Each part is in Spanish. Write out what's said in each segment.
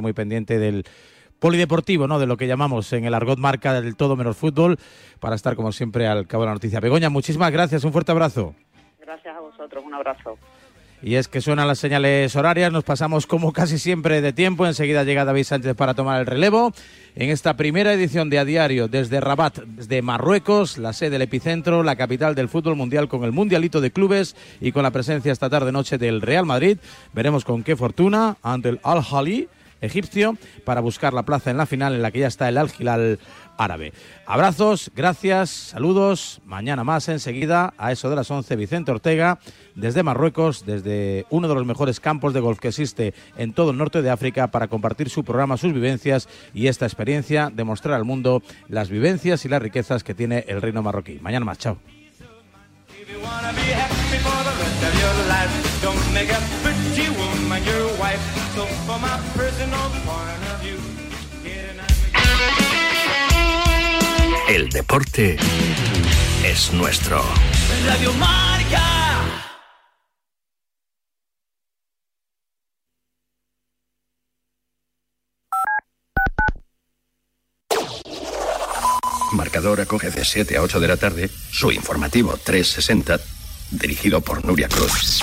muy pendiente del polideportivo, ¿no? De lo que llamamos en el argot marca del todo menos fútbol, para estar como siempre al cabo de la noticia. Begoña, muchísimas gracias, un fuerte abrazo. Gracias a vosotros, un abrazo. Y es que suenan las señales horarias, nos pasamos como casi siempre de tiempo, enseguida llega David Sánchez para tomar el relevo. En esta primera edición de A Diario desde Rabat, desde Marruecos, la sede del epicentro, la capital del fútbol mundial con el Mundialito de Clubes y con la presencia esta tarde-noche del Real Madrid. Veremos con qué fortuna ante el Al-Hali egipcio para buscar la plaza en la final en la que ya está el Al-Hilal árabe. Abrazos, gracias, saludos. Mañana más enseguida, a eso de las 11, Vicente Ortega, desde Marruecos, desde uno de los mejores campos de golf que existe en todo el norte de África, para compartir su programa, sus vivencias y esta experiencia, demostrar al mundo las vivencias y las riquezas que tiene el reino marroquí. Mañana más, chao. El deporte es nuestro. Radio Marca. Marcador acoge de 7 a 8 de la tarde su informativo 360, dirigido por Nuria Cruz.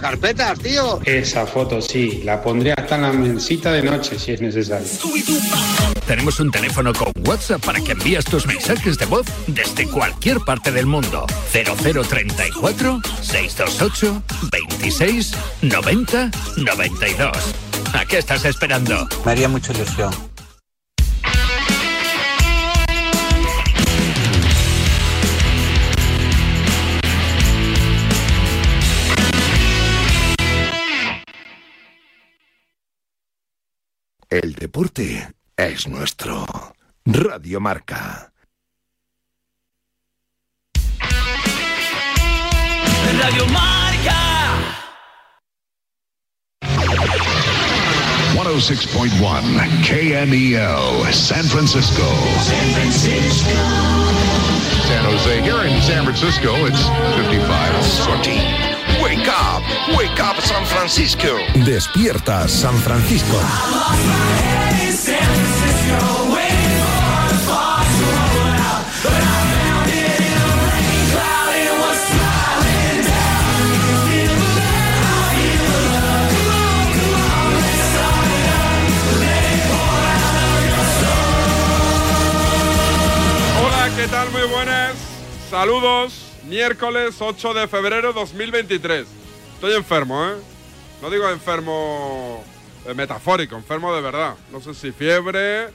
carpetas, tío. Esa foto sí, la pondré hasta en la mensita de noche si es necesario. Tenemos un teléfono con WhatsApp para que envíes tus mensajes de voz desde cualquier parte del mundo. 0034 628 26 90 92. ¿A qué estás esperando? Me haría mucha ilusión. El deporte es nuestro. Radio Marca. Radio Marca. 106.1 KMEL, San Francisco. San Francisco. San Jose. Here in San Francisco, it's 55. Sortie. Wake up, wake up San Francisco. Despierta San Francisco. Hola, ¿qué tal? Muy buenas. Saludos. Miércoles 8 de febrero 2023. Estoy enfermo, ¿eh? No digo enfermo eh, metafórico, enfermo de verdad. No sé si fiebre,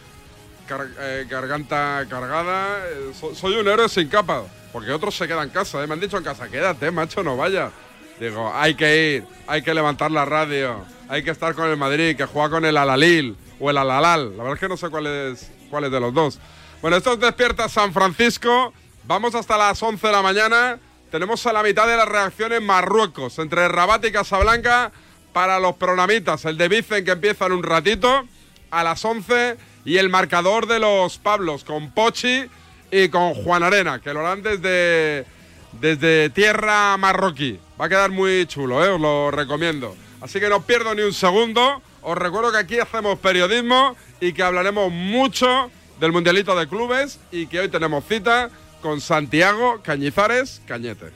eh, garganta cargada. eh, so- soy un héroe sin capa. Porque otros se quedan en casa. Me han dicho en casa, quédate, macho, no vayas. Digo, hay que ir, hay que levantar la radio, hay que estar con el Madrid, que juega con el Alalil o el Alalal. La verdad es que no sé cuál es, cuál es de los dos. Bueno, esto es despierta San Francisco. Vamos hasta las 11 de la mañana. Tenemos a la mitad de la reacción en Marruecos, entre Rabat y Casablanca, para los pronamitas. El de Vicen que empieza en un ratito, a las 11, y el marcador de los Pablos, con Pochi y con Juan Arena, que lo harán desde, desde tierra marroquí. Va a quedar muy chulo, ¿eh? os lo recomiendo. Así que no pierdo ni un segundo. Os recuerdo que aquí hacemos periodismo y que hablaremos mucho del Mundialito de Clubes y que hoy tenemos cita con Santiago Cañizares Cañete.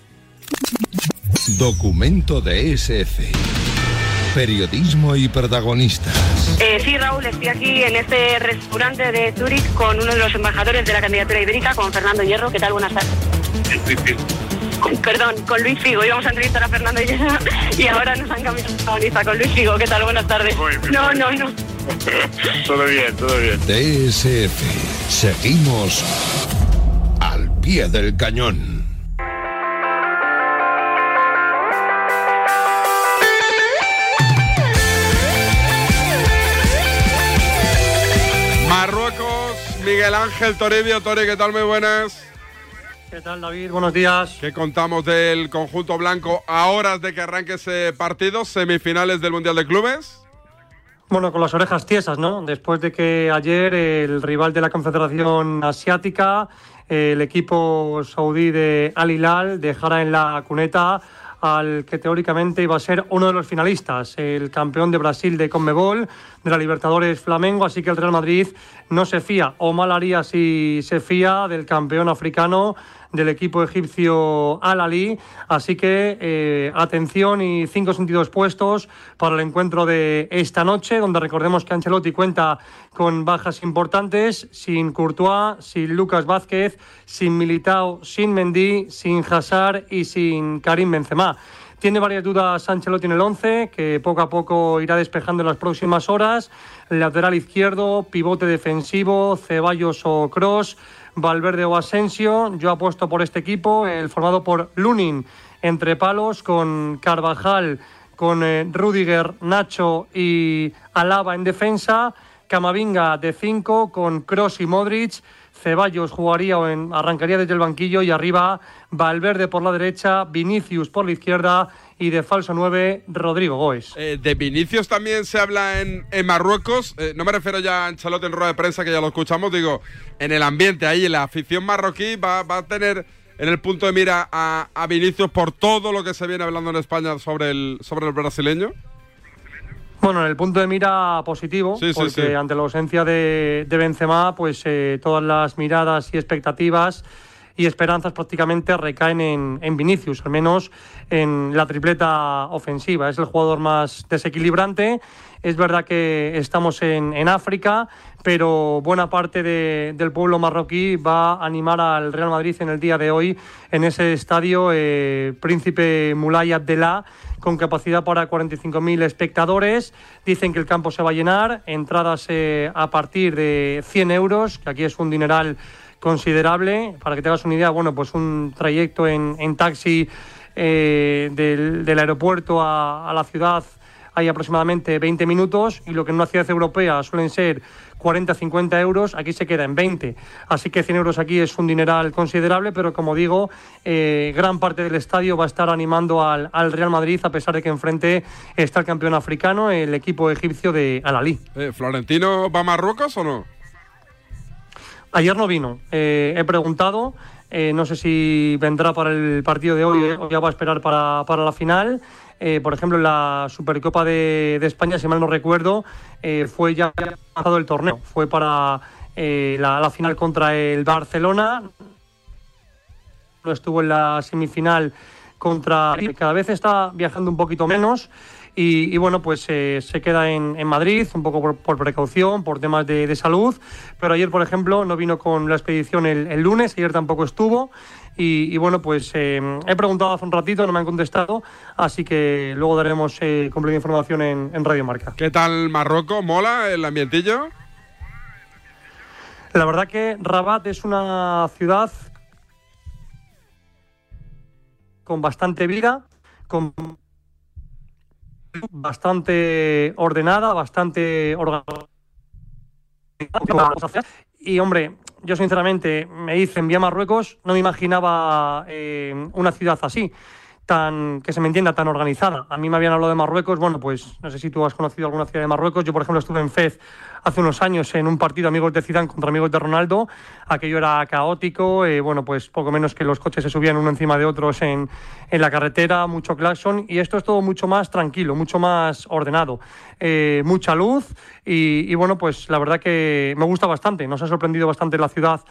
Documento de SF. Periodismo y protagonistas. Eh, sí, Raúl, estoy aquí en este restaurante de Zurich con uno de los embajadores de la candidatura ibérica, con Fernando Hierro. ¿Qué tal? Buenas tardes. Con- Perdón, con Luis Figo. Íbamos a entrevistar a Fernando Hierro y ahora nos han cambiado de protagonista con Luis Figo. ¿Qué tal? Buenas tardes. No, no, no. Todo bien, todo bien. DSF. Seguimos al pie del cañón. Marruecos, Miguel Ángel Toribio. Tori, ¿qué tal? Muy buenas. ¿Qué tal, David? Buenos días. ¿Qué contamos del conjunto blanco a horas de que arranque ese partido? Semifinales del Mundial de Clubes. Bueno, con las orejas tiesas, ¿no? Después de que ayer el rival de la Confederación Asiática, el equipo saudí de Al Hilal, dejara en la cuneta al que teóricamente iba a ser uno de los finalistas, el campeón de Brasil de Conmebol, de la Libertadores Flamengo, así que el Real Madrid no se fía, o mal haría si se fía del campeón africano del equipo egipcio Al Ali. Así que eh, atención y cinco sentidos puestos para el encuentro de esta noche, donde recordemos que Ancelotti cuenta con bajas importantes, sin Courtois, sin Lucas Vázquez, sin Militao, sin Mendy, sin Hazard y sin Karim Benzema. Tiene varias dudas Ancelotti en el 11, que poco a poco irá despejando en las próximas horas. Lateral izquierdo, pivote defensivo, Ceballos o Cross, Valverde o Asensio. Yo apuesto por este equipo, el formado por Lunin entre palos, con Carvajal, con eh, Rudiger, Nacho y Alaba en defensa. Camavinga de 5 con Cross y Modric. Ceballos jugaría o en- arrancaría desde el banquillo y arriba Valverde por la derecha, Vinicius por la izquierda y de falso 9 Rodrigo Goes. Eh, de Vinicius también se habla en, en Marruecos. Eh, no me refiero ya a Ancelotti en rueda de prensa, que ya lo escuchamos. Digo, en el ambiente ahí, la afición marroquí va, va a tener en el punto de mira a, a Vinicius por todo lo que se viene hablando en España sobre el, sobre el brasileño. Bueno, en el punto de mira positivo, Sí, sí, porque sí. ante la ausencia de, de Benzema, pues eh, todas las miradas y expectativas y esperanzas prácticamente recaen en, en Vinicius, al menos en la tripleta ofensiva. Es el jugador más desequilibrante. Es verdad que estamos en, en África, pero buena parte de- del pueblo marroquí va a animar al Real Madrid en el día de hoy en ese estadio eh, Príncipe Mulay Abdellah con capacidad para 45.000 espectadores. Dicen que el campo se va a llenar, entradas eh, a partir de 100 euros, que aquí es un dineral considerable. Para que te hagas una idea, bueno, pues un trayecto en, en taxi eh, del, del aeropuerto a, a la ciudad hay aproximadamente 20 minutos y lo que en una ciudad europea suelen ser 40-50 euros, aquí se queda en 20. Así que 100 euros aquí es un dineral considerable, pero como digo, eh, gran parte del estadio va a estar animando al, al Real Madrid, a pesar de que enfrente está el campeón africano, el equipo egipcio de Al-Ali. Eh, ¿Florentino va a Marruecos o no? Ayer no vino. Eh, he preguntado. eh, no sé si vendrá para el partido de hoy o ya va a esperar para, para la final. Eh, por ejemplo, en la Supercopa de, de España, si mal no recuerdo, fue ya lanzado el torneo. Fue para eh, la, la final contra el Barcelona. No estuvo en la semifinal contra. Cada vez está viajando un poquito menos. Y, y bueno, pues eh, se queda en, en Madrid, un poco por, por precaución, por temas de, de salud. Pero ayer, por ejemplo, no vino con la expedición el, el lunes, ayer tampoco estuvo. Y, y bueno, pues eh, he preguntado hace un ratito, no me han contestado. Así que luego daremos eh, completa información en, en Radio Marca. ¿Qué tal Marruecos? ¿Mola el ambientillo? La verdad que Rabat es una ciudad con bastante vida, con bastante ordenada, bastante organizada. Y hombre, yo sinceramente me dicen vía Marruecos, no me imaginaba eh, una ciudad así. tan, que se me entienda, tan organizada. A mí me habían hablado de Marruecos, bueno, pues no sé si tú has conocido alguna ciudad de Marruecos. Yo, por ejemplo, estuve en Fez hace unos años en un partido amigos de Zidane contra amigos de Ronaldo. Aquello era caótico, eh, bueno, pues poco menos que los coches se subían uno encima de otros en, en la carretera, mucho claxon. Y esto es todo mucho más tranquilo, mucho más ordenado. Eh, mucha luz y, bueno, pues la verdad que me gusta bastante. Nos ha sorprendido bastante la ciudad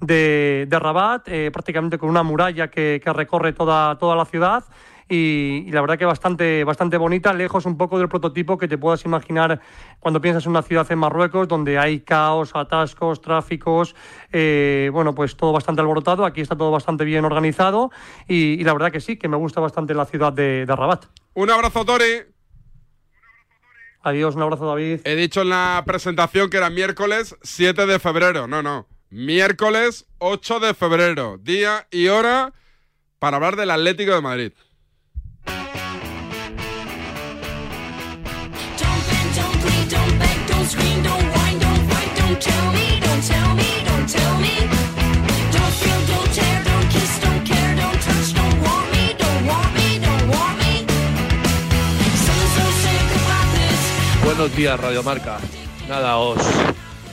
de, de Rabat, eh, prácticamente con una muralla que, que recorre toda, toda la ciudad. Y, y, la verdad que bastante, bastante bonita, lejos un poco del prototipo que te puedas imaginar cuando piensas en una ciudad en Marruecos, donde hay caos, atascos, tráficos, eh, bueno, pues todo bastante alborotado. Aquí está todo bastante bien organizado y, y, la verdad que sí, que me gusta bastante la ciudad de, de Rabat. Un abrazo, Tori. Adiós, un abrazo, David. He dicho en la presentación que era miércoles 7 de febrero. No, no. Miércoles 8 de febrero. Día y hora para hablar del Atlético de Madrid. Buenos días, Radio Marca. Nada, os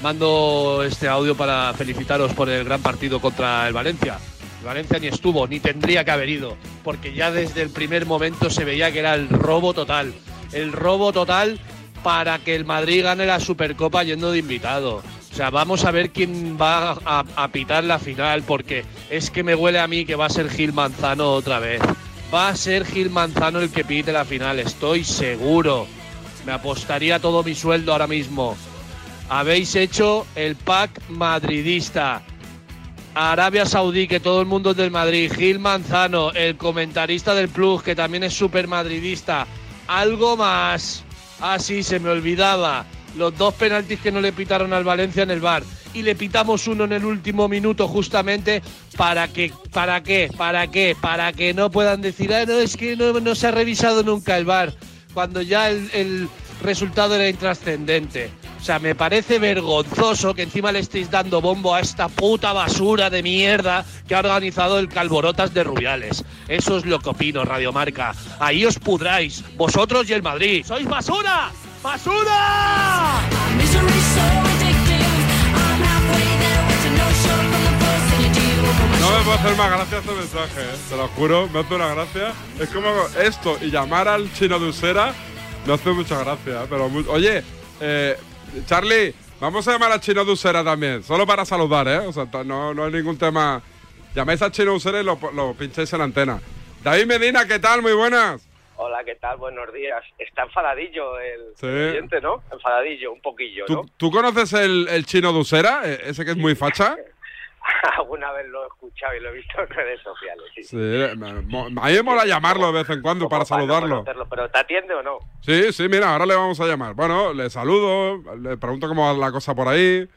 mando este audio para felicitaros por el gran partido contra el Valencia. El Valencia ni estuvo, ni tendría que haber ido, porque ya desde el primer momento se veía que era el robo total. El robo total para que el Madrid gane la Supercopa yendo de invitado. O sea, vamos a ver quién va a, a, pitar la final, porque es que me huele a mí que va a ser Gil Manzano otra vez. Va a ser Gil Manzano el que pite la final, estoy seguro. Me apostaría todo mi sueldo ahora mismo. Habéis hecho el pack madridista. Arabia Saudí, que todo el mundo es del Madrid. Gil Manzano, el comentarista del Plus, que también es súper madridista. Algo más. Ah, sí, se me olvidaba. Los dos penaltis que no le pitaron al Valencia en el bar. Y le pitamos uno en el último minuto justamente para que, ¿para qué? ¿Para qué? Para que no puedan decir, ah, no, es que no, no se ha revisado nunca el bar. Cuando ya el, el resultado era intrascendente. O sea, me parece vergonzoso que encima le estéis dando bombo a esta puta basura de mierda que ha organizado el Calborotas de Rubiales. Eso es lo que opino, Radiomarca. Ahí os pudráis, vosotros y el Madrid. ¡Sois basura! ¡Basura! Hacer más gracia este mensaje, ¿eh? te lo juro, me hace una gracia. Es como esto y llamar al chino de Usera me hace mucha gracia, pero muy... oye, eh, Charlie, vamos a llamar al chino de Usera también, solo para saludar, ¿eh? O sea, no, no hay ningún tema. Llaméis al chino de Usera y lo, lo pincháis en la antena. David Medina, ¿qué tal? Muy buenas. Hola, ¿qué tal? Buenos días. Está enfadadillo el Sí. cliente, ¿no? Enfadadillo, un poquillo, ¿no? ¿Tú, tú conoces el, el chino de Usera? Eh, Ese que es muy facha. Alguna vez lo he escuchado y lo he visto en redes sociales, sí. Sí, mo- a mí me mola llamarlo de vez en cuando para saludarlo. ¿Pero te atiende o no? Sí, sí, mira, ahora le vamos a llamar. Bueno, le saludo, le pregunto cómo va la cosa por ahí.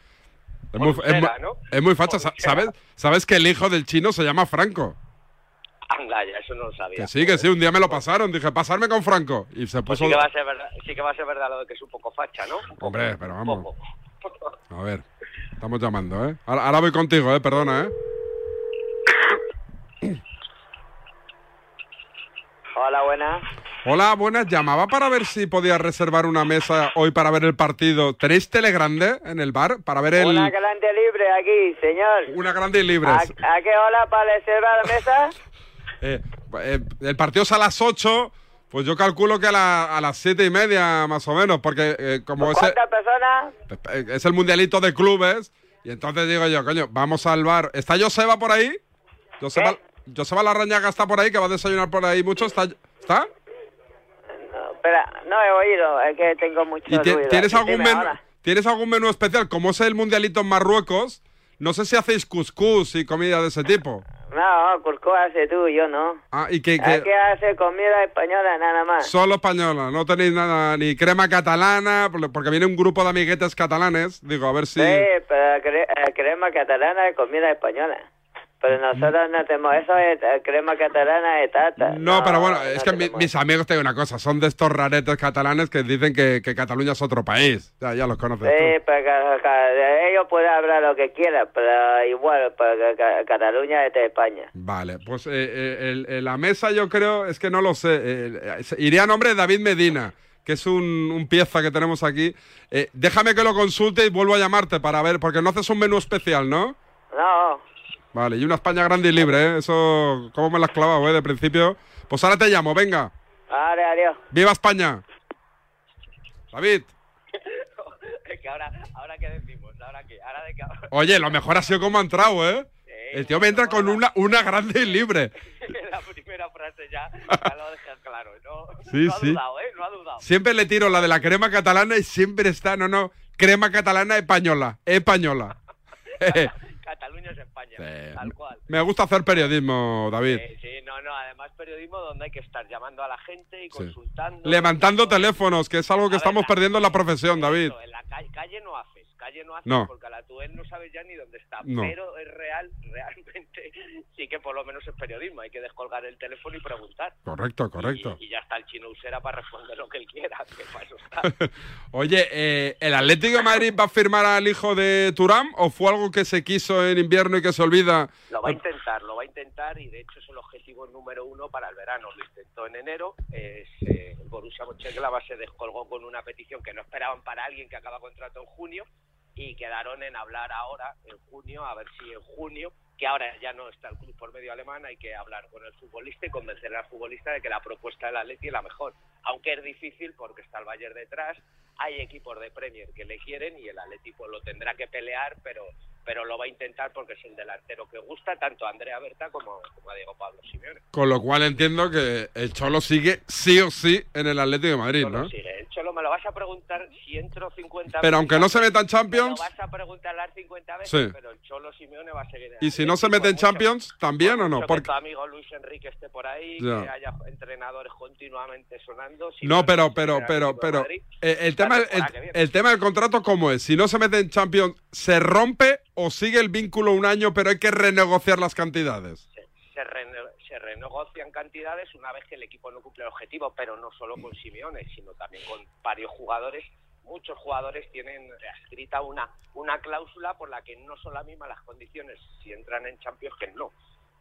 Es muy, es, ¿no? es muy facha, sa- ¿sabes? ¿Sabes que el hijo del chino se llama Franco? Anda, ya, eso no lo sabía. Que sí, que sí, un día me lo pasaron, dije, pasarme con Franco. Y se Pues puso... sí que va a ser verdad, sí que va a ser verdad lo de que es un poco facha, ¿no? Un poco, Hombre, pero vamos. poco. A ver, estamos llamando, ¿eh? Ahora, ahora voy contigo, ¿eh? Perdona, ¿eh? Hola, buenas. Hola, buenas. Llamaba para ver si podía reservar una mesa hoy para ver el partido. ¿Tenéis tele grande en el bar para ver el... Una grande libre aquí, señor. Una grande y libres. ¿A, a qué hora para reservar la mesa? Eh, eh, el partido es a las 8, pues yo calculo que a, la- a las siete y media más o menos, porque eh, como es, ¿Cuántas personas? eh, es el mundialito de clubes, y entonces digo yo, coño, vamos al bar. ¿Está Joseba por ahí? Joseba, Joseba Larrañaga está por ahí, que va a desayunar por ahí mucho. ¿Está? ¿Está? No, espera, no he oído, es que tengo mucho ¿Y ruido. tienes algún, menú, tienes algún menú especial? Como es el mundialito en Marruecos, no sé si hacéis cuscús y comida de ese tipo. No, Curco hace tú, yo no. Ah, y que, Hay que que hacer comida española nada más. solo española, no tenéis nada, ni crema catalana, por- porque viene un grupo de amiguetes catalanes. Digo, a ver si. Sí, pero cre- eh, crema catalana y comida española. Pero nosotros no tenemos... Eso es eh, crema catalana de tata. No, pero bueno, es que mi- mis amigos te digo una cosa, son de estos raretes catalanes que dicen que, que Cataluña es otro país. Ya, ya los conoces. tú. Sí, pero ca- ca- ellos pueden hablar lo que quieran, pero igual, pero ca- Cataluña es de España. Vale, pues eh, eh, el- el- la mesa yo creo, es que no lo sé, eh, eh, iría a nombre de David Medina, que es un, un pieza que tenemos aquí. Eh, déjame que lo consulte y vuelvo a llamarte para ver, porque no haces un menú especial, ¿no? No, Vale, y una España grande y libre, ¿eh? Eso, ¿cómo me lo has clavado, eh? De principio. Pues ahora te llamo, venga. vale, adiós. ¡Viva España! David, Es que ahora, ahora qué decimos, ahora qué, ahora de qué oye, lo mejor ha sido como ha entrado, ¿eh? El tío me entra con una, una grande y libre. la primera frase ya, ya lo dejas claro, ¿no? Sí, no ha sí. dudado, ¿eh? No ha dudado. Siempre le tiro la de la crema catalana y siempre está, no, no, crema catalana española, española. Cataluña es España, tal cual. Me gusta hacer periodismo, David. Sí, sí, no, no, además periodismo donde hay que estar llamando a la gente y consultando. Levantando teléfonos, que es algo que estamos perdiendo en la profesión, David. En la calle, calle no haces, calle no haces No. porque a la tuel no sabes ya ni dónde está. No. Pero es real, realmente sí que por lo menos es periodismo. Hay que descolgar el teléfono y preguntar. Correcto, correcto. Y ya está el chino usera para responder lo que él quiera, que para eso está. Oye, eh, ¿el Atlético de Madrid va a firmar al hijo de Turán o fue algo que se quiso en invierno y que se olvida? Lo va a intentar, lo va a intentar y de hecho es el objetivo número uno para el verano. Lo intentó en enero, eh, Borussia Mönchengladbach se descolgó con una petición que no esperaban para alguien que acaba contrato en junio y quedaron en hablar ahora, en junio, a ver si en junio, que ahora ya no está el club por medio alemán, hay que hablar con el futbolista y convencer al futbolista de que la propuesta del Atleti es la mejor. Aunque es difícil porque está el Bayern detrás, hay equipos de Premier que le quieren y el Atleti pues, lo tendrá que pelear, pero pero lo va a intentar porque es el delantero que gusta tanto a Andrea Berta como, como a Diego Pablo Simeone. Con lo cual entiendo que el Cholo sigue sí o sí en el Atlético de Madrid, ¿no? sigue. Cholo me lo vas a preguntar si entro 50 Pero aunque no se meta en Me Champions, lo vas a preguntar las 50 veces, Sí. pero el Cholo Simeone va a seguir en y si no se mete en por mucho- Champions, ¿también o no? Porque, tu amigo Luis Enrique esté por ahí, Ya. que haya entrenadores continuamente sonando. si no, pero, se pero, pero, pero, Madrid, eh, el tema, el, el tema del contrato, ¿cómo es? Si no se mete en Champions, ¿se rompe o sigue el vínculo un año, pero hay que renegociar las cantidades? Renegocian cantidades una vez que el equipo no cumple el objetivo, pero no solo con Simeone, sino también con varios jugadores. Muchos jugadores tienen escrita una, una cláusula por la que no son las mismas las condiciones si entran en Champions que no.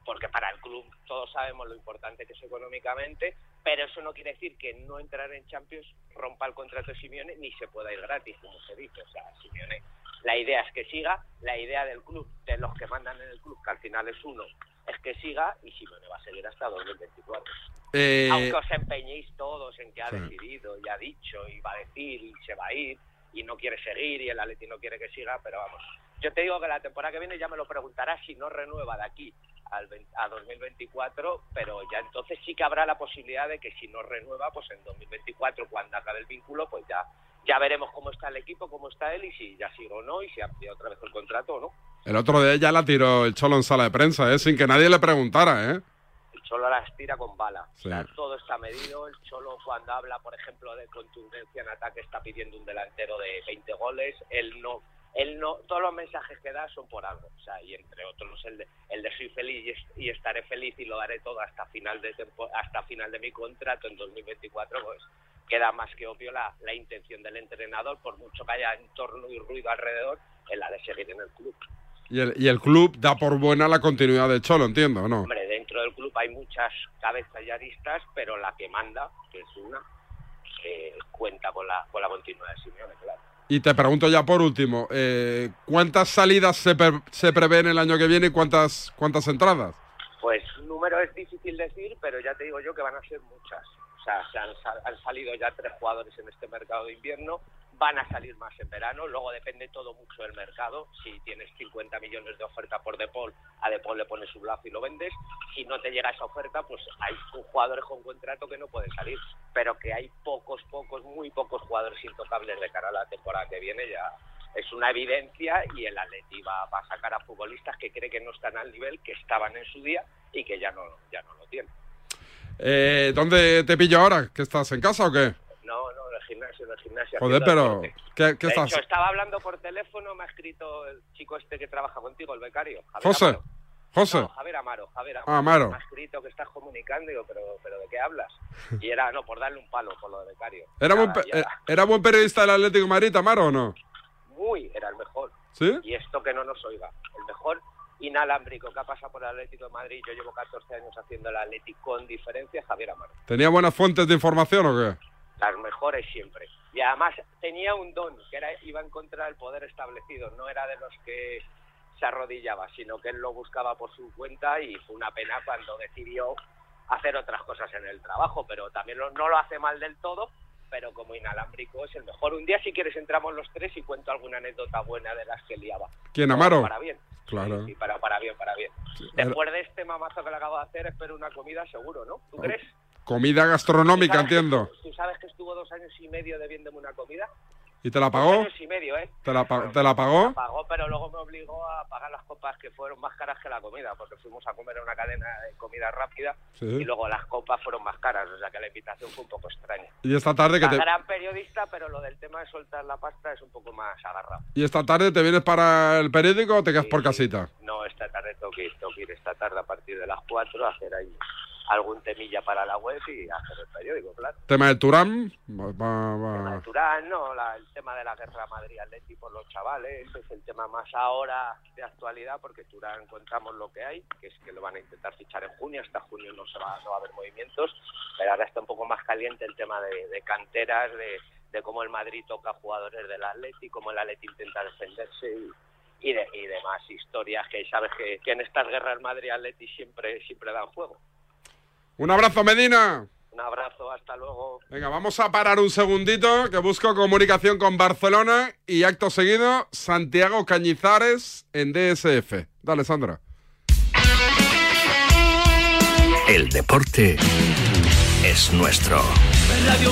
Porque para el club todos sabemos lo importante que es económicamente, pero eso no quiere decir que no entrar en Champions rompa el contrato de Simeone ni se pueda ir gratis, como se dice. O sea, Simeone, la idea es que siga, la idea del club, de los que mandan en el club, que al final es uno, es que siga y Simeone va a seguir hasta 2024. Eh, Aunque os empeñéis todos en que ha decidido y ha dicho y va a decir y se va a ir y no quiere seguir y el Atleti no quiere que siga, pero vamos. Yo te digo que la temporada que viene ya me lo preguntarás si no renueva de aquí al 20 a 2024, pero ya entonces sí que habrá la posibilidad de que si no renueva, pues en 2024 cuando acabe el vínculo, pues ya ya veremos cómo está el equipo, cómo está él y si ya sigue o no y si amplía otra vez el contrato o no. El otro día ya la tiró el Cholo en sala de prensa, ¿eh? Sin que nadie le preguntara, ¿eh? el Cholo las tira con bala. Sí. O sea, todo está medido. El Cholo cuando habla, por ejemplo, de contundencia en ataque está pidiendo un delantero de 20 goles. Él no, él no, todos los mensajes que da son por algo. O sea, y entre otros el de, el de soy feliz y estaré feliz y lo daré todo hasta final de tempo- hasta final de mi contrato en 2024, pues queda más que obvio la, la intención del entrenador, por mucho que haya entorno y ruido alrededor, en la de seguir en el club. Y el, y el club da por buena la continuidad del Cholo, entiendo, ¿o ¿no? Hombre, dentro del club hay muchas cabezas y aristas, pero la que manda, que es una, eh, cuenta con la, con la continuidad de Simeone, claro. Y te pregunto ya por último, eh, ¿cuántas salidas se, pre- se prevén el año que viene y cuántas, cuántas entradas? Pues número es difícil decir, pero ya te digo yo que van a ser muchas. Sea, se han, han salido ya tres jugadores en este mercado de invierno, van a salir más en verano, luego depende todo mucho del mercado. Si tienes 50 millones de oferta por Depol, a Depol le pones un lazo y lo vendes. Si no te llega esa oferta, pues hay jugadores con contrato que no pueden salir, pero que hay pocos, pocos, muy pocos jugadores intocables de cara a la temporada que viene ya. Es una evidencia y el Atleti va, va a sacar a futbolistas que cree que no están al nivel que estaban en su día y que ya no, ya no lo tienen. Eh, ¿Dónde te pillo ahora? ¿Que estás en casa o qué? No, no, en el gimnasio, en el gimnasio. Joder, pero. ¿qué, qué de estás? hecho, estaba hablando por teléfono, me ha escrito el chico este que trabaja contigo, el becario. Javier José. Amaro. José. No, Javier Amaro, Javier Amaro. Ah, Amaro. Me ha escrito que estás comunicando, digo, pero, pero ¿de qué hablas? Y era, no, por darle un palo por lo de becario. ¿Era buen, Nada, eh, ¿Era buen periodista del Atlético de Madrid, Amaro, o no? muy, era el mejor. ¿Sí? Y esto que no nos oiga, el mejor inalámbrico que ha pasado por el Atlético de Madrid, yo llevo 14 años haciendo el Atlético con diferencia, Javier Amaro. ¿Tenía buenas fuentes de información o qué? Las mejores siempre. Y además tenía un don, que era iba en contra del poder establecido, no era de los que se arrodillaba, sino que él lo buscaba por su cuenta y fue una pena cuando decidió hacer otras cosas en el trabajo, pero también lo- no lo hace mal del todo, pero como inalámbrico es el mejor. Un día si quieres entramos los tres y cuento alguna anécdota buena de las que liaba. ¿Quién, Amaro? Para bien. Claro. Sí, para, para bien, para bien. era- Después de este mamazo que le acabo de hacer, espero una comida seguro, ¿no? ¿Tú crees? Comida gastronómica, ¿Tú sabes que entiendo. estuvo- ¿Tú sabes que estuvo dos años y medio debiéndome una comida? ¿Y te la Dos pagó? años y medio, ¿eh? ¿Te la, pa- te la pagó? Me pagó, pero luego me obligó a pagar las copas que fueron más caras que la comida, porque fuimos a comer en una cadena de comida rápida Sí. y luego las copas fueron más caras, o sea que la invitación fue un poco extraña. Y esta tarde que La te... gran periodista, pero lo del tema de soltar la pasta es un poco más agarrado. ¿Y esta tarde te vienes para el periódico o te quedas por casita? No, esta tarde tengo que ir, tengo que ir esta tarde a partir de las 4 a hacer ahí algún temilla para la web y hacer el periódico, claro. Tema de Turán. Va, va- va- Natural, no, La- el tema de la guerra Madrid-Atleti por los chavales, ese es el tema más ahora de actualidad, porque Turán contamos lo que hay, que es que lo van a intentar fichar en junio, hasta junio no, se va, no va a haber movimientos, pero ahora está un poco más caliente el tema de, de canteras, de, de cómo el Madrid toca jugadores del Atleti, cómo el Atleti intenta defenderse y, y, de- y demás historias que sabes que, que en estas guerras Madrid-Atleti siempre, siempre dan juego. Un abrazo, Medina. Un abrazo, hasta luego. Venga, vamos a parar un segundito, que busco comunicación con Barcelona y acto seguido, Santiago Cañizares en DSF. Dale, Sandra. El deporte es nuestro. Radio.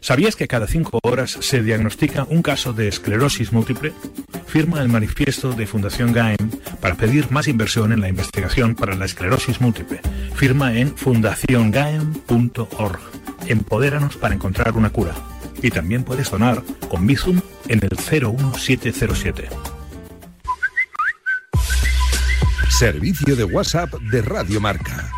¿Sabías que cada cinco horas se diagnostica un caso de esclerosis múltiple? Firma el manifiesto de Fundación GAEM para pedir más inversión en la investigación para la esclerosis múltiple. Firma en fundaciongaem.org. Empodéranos para encontrar una cura. Y también puedes donar con Bizum en el 01707. Servicio de WhatsApp de Radio Marca.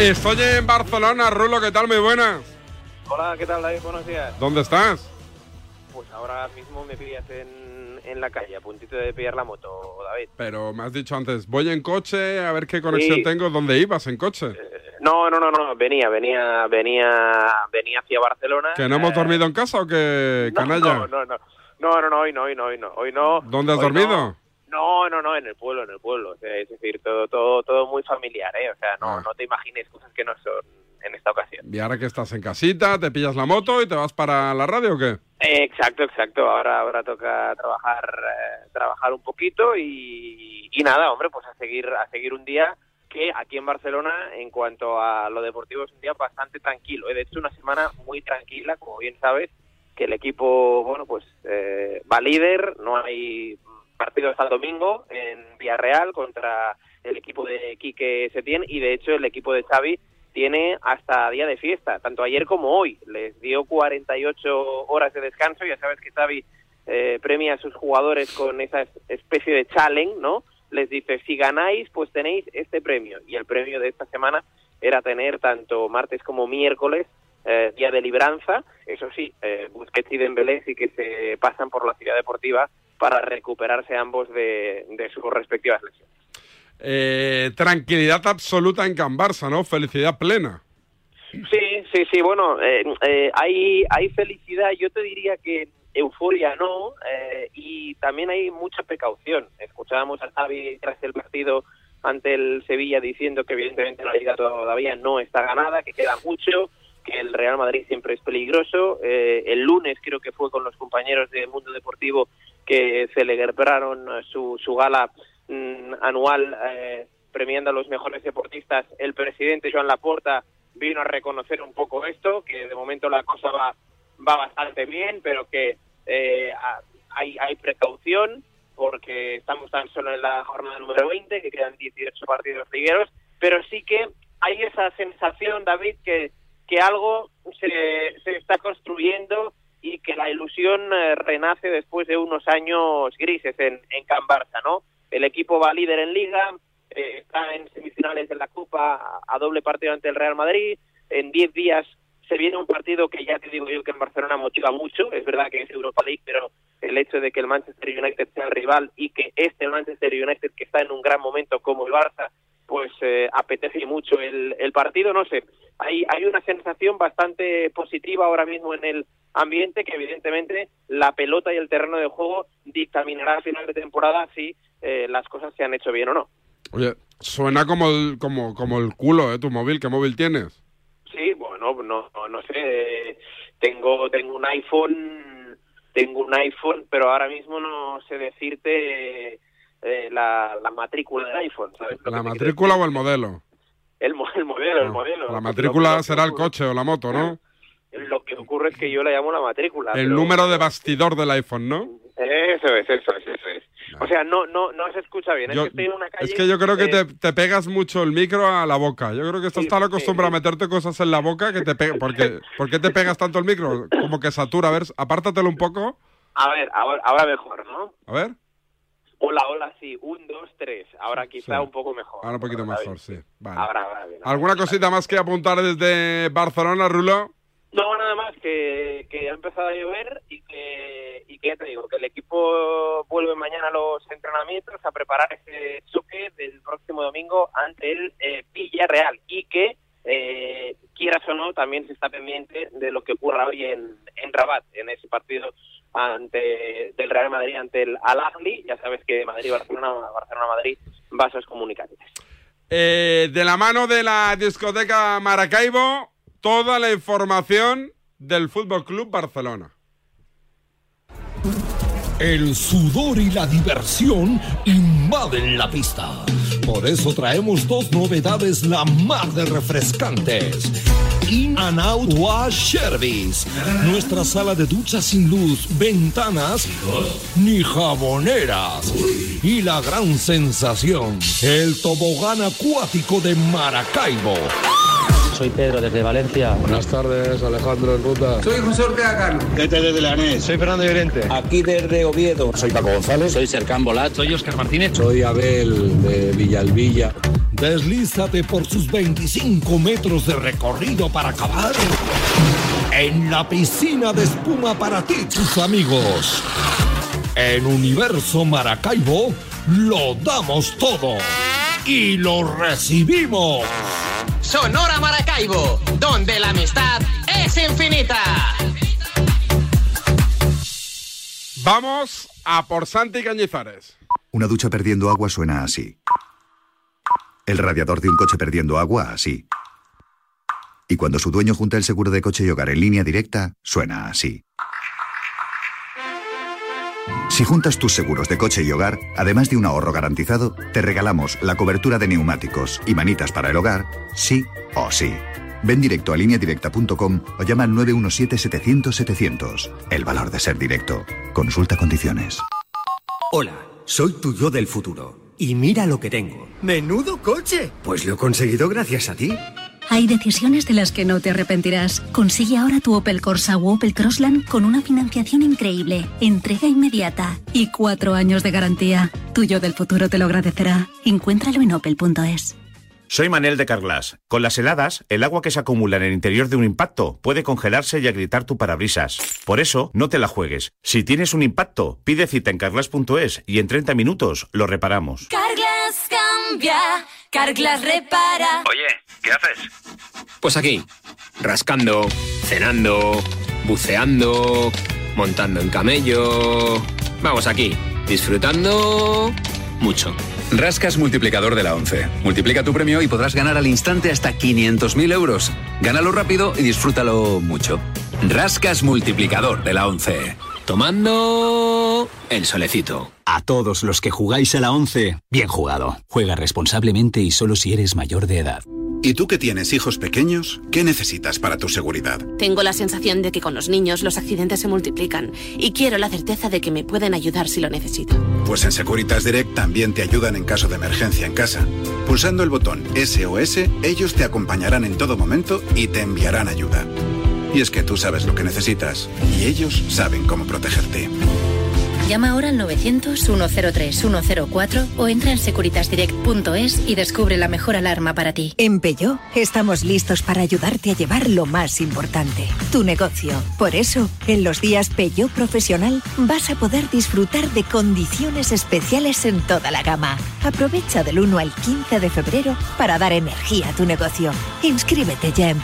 Estoy en Barcelona, Rulo, ¿qué tal? Muy buenas. Hola, ¿qué tal, David? Buenos días. ¿Dónde estás? Pues ahora mismo me pillas en, en la calle, a puntito de pillar la moto, David. Pero me has dicho antes, voy en coche, a ver qué conexión Sí. tengo. ¿Dónde ibas en coche? No, no, no, no, venía, venía, venía, venía hacia Barcelona. ¿Que no hemos Eh, dormido en casa o qué, no, canalla? No, no, no, no, no, no, hoy no, hoy no, hoy no, hoy no. ¿Dónde has hoy dormido? No, no, no, en el pueblo, en el pueblo. O sea, es decir, todo, todo, todo muy familiar, ¿eh? O sea, no, Ah. no te imagines cosas que no son en esta ocasión. Y ahora que estás en casita, te pillas la moto y te vas para la radio o qué? Eh, Exacto, exacto. Ahora, ahora toca trabajar, eh, trabajar un poquito y, y nada, hombre, pues a seguir, a seguir un día que aquí en Barcelona, en cuanto a lo deportivo, es un día bastante tranquilo. ¿eh? De hecho, una semana muy tranquila, como bien sabes, que el equipo, bueno, pues eh, va líder, no hay partido hasta el domingo en Villarreal contra el equipo de Quique Setién y de hecho el equipo de Xavi tiene hasta día de fiesta, tanto ayer como hoy. Les dio 48 horas de descanso, ya sabes que Xavi eh, premia a sus jugadores con esa especie de challenge, ¿no? Les dice, si ganáis, pues tenéis este premio. Y el premio de esta semana era tener tanto martes como miércoles eh, día de libranza. Eso sí, eh, Busquets y Dembélé sí que se pasan por la ciudad deportiva para recuperarse ambos de, de sus respectivas lesiones. Eh, tranquilidad absoluta en Can Barça, ¿no? Felicidad plena. Sí, sí, sí. Bueno, eh, eh, hay, hay felicidad. Yo te diría que euforia no. eh, y también hay mucha precaución. Escuchábamos a Xavi tras el partido ante el Sevilla diciendo que evidentemente la liga todavía no está ganada, que queda mucho, que el Real Madrid siempre es peligroso. Eh, el lunes creo que fue con los compañeros de Mundo Deportivo que celebraron su, su gala mm, anual eh, premiando a los mejores deportistas. El presidente Joan Laporta vino a reconocer un poco esto, que de momento la cosa va, va bastante bien, pero que eh, hay, hay precaución porque estamos tan solo en la jornada número 20, que quedan 18 partidos ligueros, pero sí que hay esa sensación, David, que, que algo se, se está construyendo y que la ilusión eh, renace después de unos años grises en, en Can Barça, ¿no? El equipo va líder en Liga, eh, está en semifinales de la Copa a, doble partido ante el Real Madrid. En 10 días se viene un partido que ya te digo yo que en Barcelona motiva mucho. Es verdad que es Europa League, pero el hecho de que el Manchester United sea el rival y que este Manchester United, que está en un gran momento como el Barça, pues eh, apetece mucho el, el partido, no sé. Hay, hay una sensación bastante positiva ahora mismo en el ambiente que evidentemente la pelota y el terreno de juego dictaminará a final de temporada si eh, las cosas se han hecho bien o no. Oye, suena como el, como, como el culo, ¿eh? Tu móvil, ¿qué móvil tienes? Sí, bueno, no, no, no sé. Tengo, tengo un iPhone, tengo un iPhone, pero ahora mismo no sé decirte eh, la, la matrícula del iPhone, ¿sabes? ¿La matrícula o el modelo? El, el modelo, el modelo. La matrícula será el coche o la moto, ¿no? Lo que ocurre es que yo la llamo la matrícula. El pero- número de bastidor del iPhone, ¿no? Eso es, eso es, eso es. O sea, no, no, no se escucha bien. Yo- es que estoy en una calle. Es que yo creo que eh, te, te pegas mucho el micro a la boca. Yo creo que estás Sí, tan sí, acostumbrado a meterte cosas en la boca que te pega. Porque, ¿Por qué te pegas tanto el micro? Como que satura. A ver, apártatelo un poco. A ver, ahora, ahora mejor, ¿no? A ver. Hola, hola, sí. Un, dos, tres. Ahora quizá Sí. un poco mejor. Ahora un poquito Ahora mejor, sí. Vale. Ahora, ahora bien. ¿Alguna cosita más que apuntar desde Barcelona, Rulo? No, nada más que, que ha empezado a llover y que, y que ya te digo, que el equipo vuelve mañana a los entrenamientos a preparar ese choque del próximo domingo ante el eh, Villarreal y que, eh, quieras o no, también se está pendiente de lo que ocurra hoy en, en Rabat, en ese partido ante del Real Madrid ante el Al Ahly. Ya sabes que Madrid-Barcelona, Barcelona-Madrid, vasos comunicantes. Eh, de la mano de la discoteca Maracaibo, toda la información del Fútbol Club Barcelona. El sudor y la diversión invaden la pista. Por eso traemos dos novedades la más de refrescantes. In and Out Wash Service. Nuestra sala de ducha sin luz, ventanas ni jaboneras. Y la gran sensación, el tobogán acuático de Maracaibo. Soy Pedro desde Valencia. Buenas tardes, Alejandro en ruta. Soy José Ortega Cano. Desde Leganés. Soy Fernando Llorente. Aquí desde Oviedo. Soy Paco González. Soy Sercán Bolat. Soy Oscar Martínez. Soy Abel de Villalvilla. Deslízate por sus 25 metros de recorrido para acabar en la piscina de espuma para ti, tus amigos. En Universo Maracaibo lo damos todo y lo recibimos. Sonora Maracaibo, donde la amistad es infinita. Vamos a por Santi Cañizares. Una ducha perdiendo agua suena así. El radiador de un coche perdiendo agua así. Y cuando su dueño junta el seguro de coche y hogar en línea directa, suena así. Si juntas tus seguros de coche y hogar, además de un ahorro garantizado, te regalamos la cobertura de neumáticos y manitas para el hogar, sí o sí. Ven directo a lineadirecta.com o llama al 917-700-700. El valor de ser directo. Consulta condiciones. Hola, soy tu yo del futuro. Y mira lo que tengo. ¡Menudo coche! Pues lo he conseguido gracias a ti. Hay decisiones de las que no te arrepentirás. Consigue ahora tu Opel Corsa o Opel Crossland con una financiación increíble, entrega inmediata y cuatro años de garantía. Tuyo del futuro te lo agradecerá. Encuéntralo en opel.es. Soy Manel de Carglass. Con las heladas, el agua que se acumula en el interior de un impacto puede congelarse y agrietar tu parabrisas. Por eso, no te la juegues. Si tienes un impacto, pide cita en carglass.es y en 30 minutos lo reparamos. Carglass cambia, Carglass repara. Oye, ¿qué haces? Pues aquí, rascando, cenando, buceando, montando en camello. Vamos aquí, disfrutando mucho. Rascas multiplicador de la 11. Multiplica tu premio y podrás ganar al instante hasta 500.000 euros. Gánalo rápido y disfrútalo mucho. Rascas multiplicador de la 11. Tomando el solecito. A todos los que jugáis a la 11, bien jugado. Juega responsablemente y solo si eres mayor de edad. ¿Y tú que tienes hijos pequeños? ¿Qué necesitas para tu seguridad? Tengo la sensación de que con los niños los accidentes se multiplican y quiero la certeza de que me pueden ayudar si lo necesito. Pues en Securitas Direct también te ayudan en caso de emergencia en casa. Pulsando el botón SOS, ellos te acompañarán en todo momento y te enviarán ayuda. Y es que tú sabes lo que necesitas y ellos saben cómo protegerte. Llama ahora al 900-103-104 o entra en securitasdirect.es y descubre la mejor alarma para ti. En Peugeot estamos listos para ayudarte a llevar lo más importante, tu negocio. Por eso, en los días Peugeot Profesional vas a poder disfrutar de condiciones especiales en toda la gama. Aprovecha del 1 al 15 de febrero para dar energía a tu negocio. Inscríbete ya en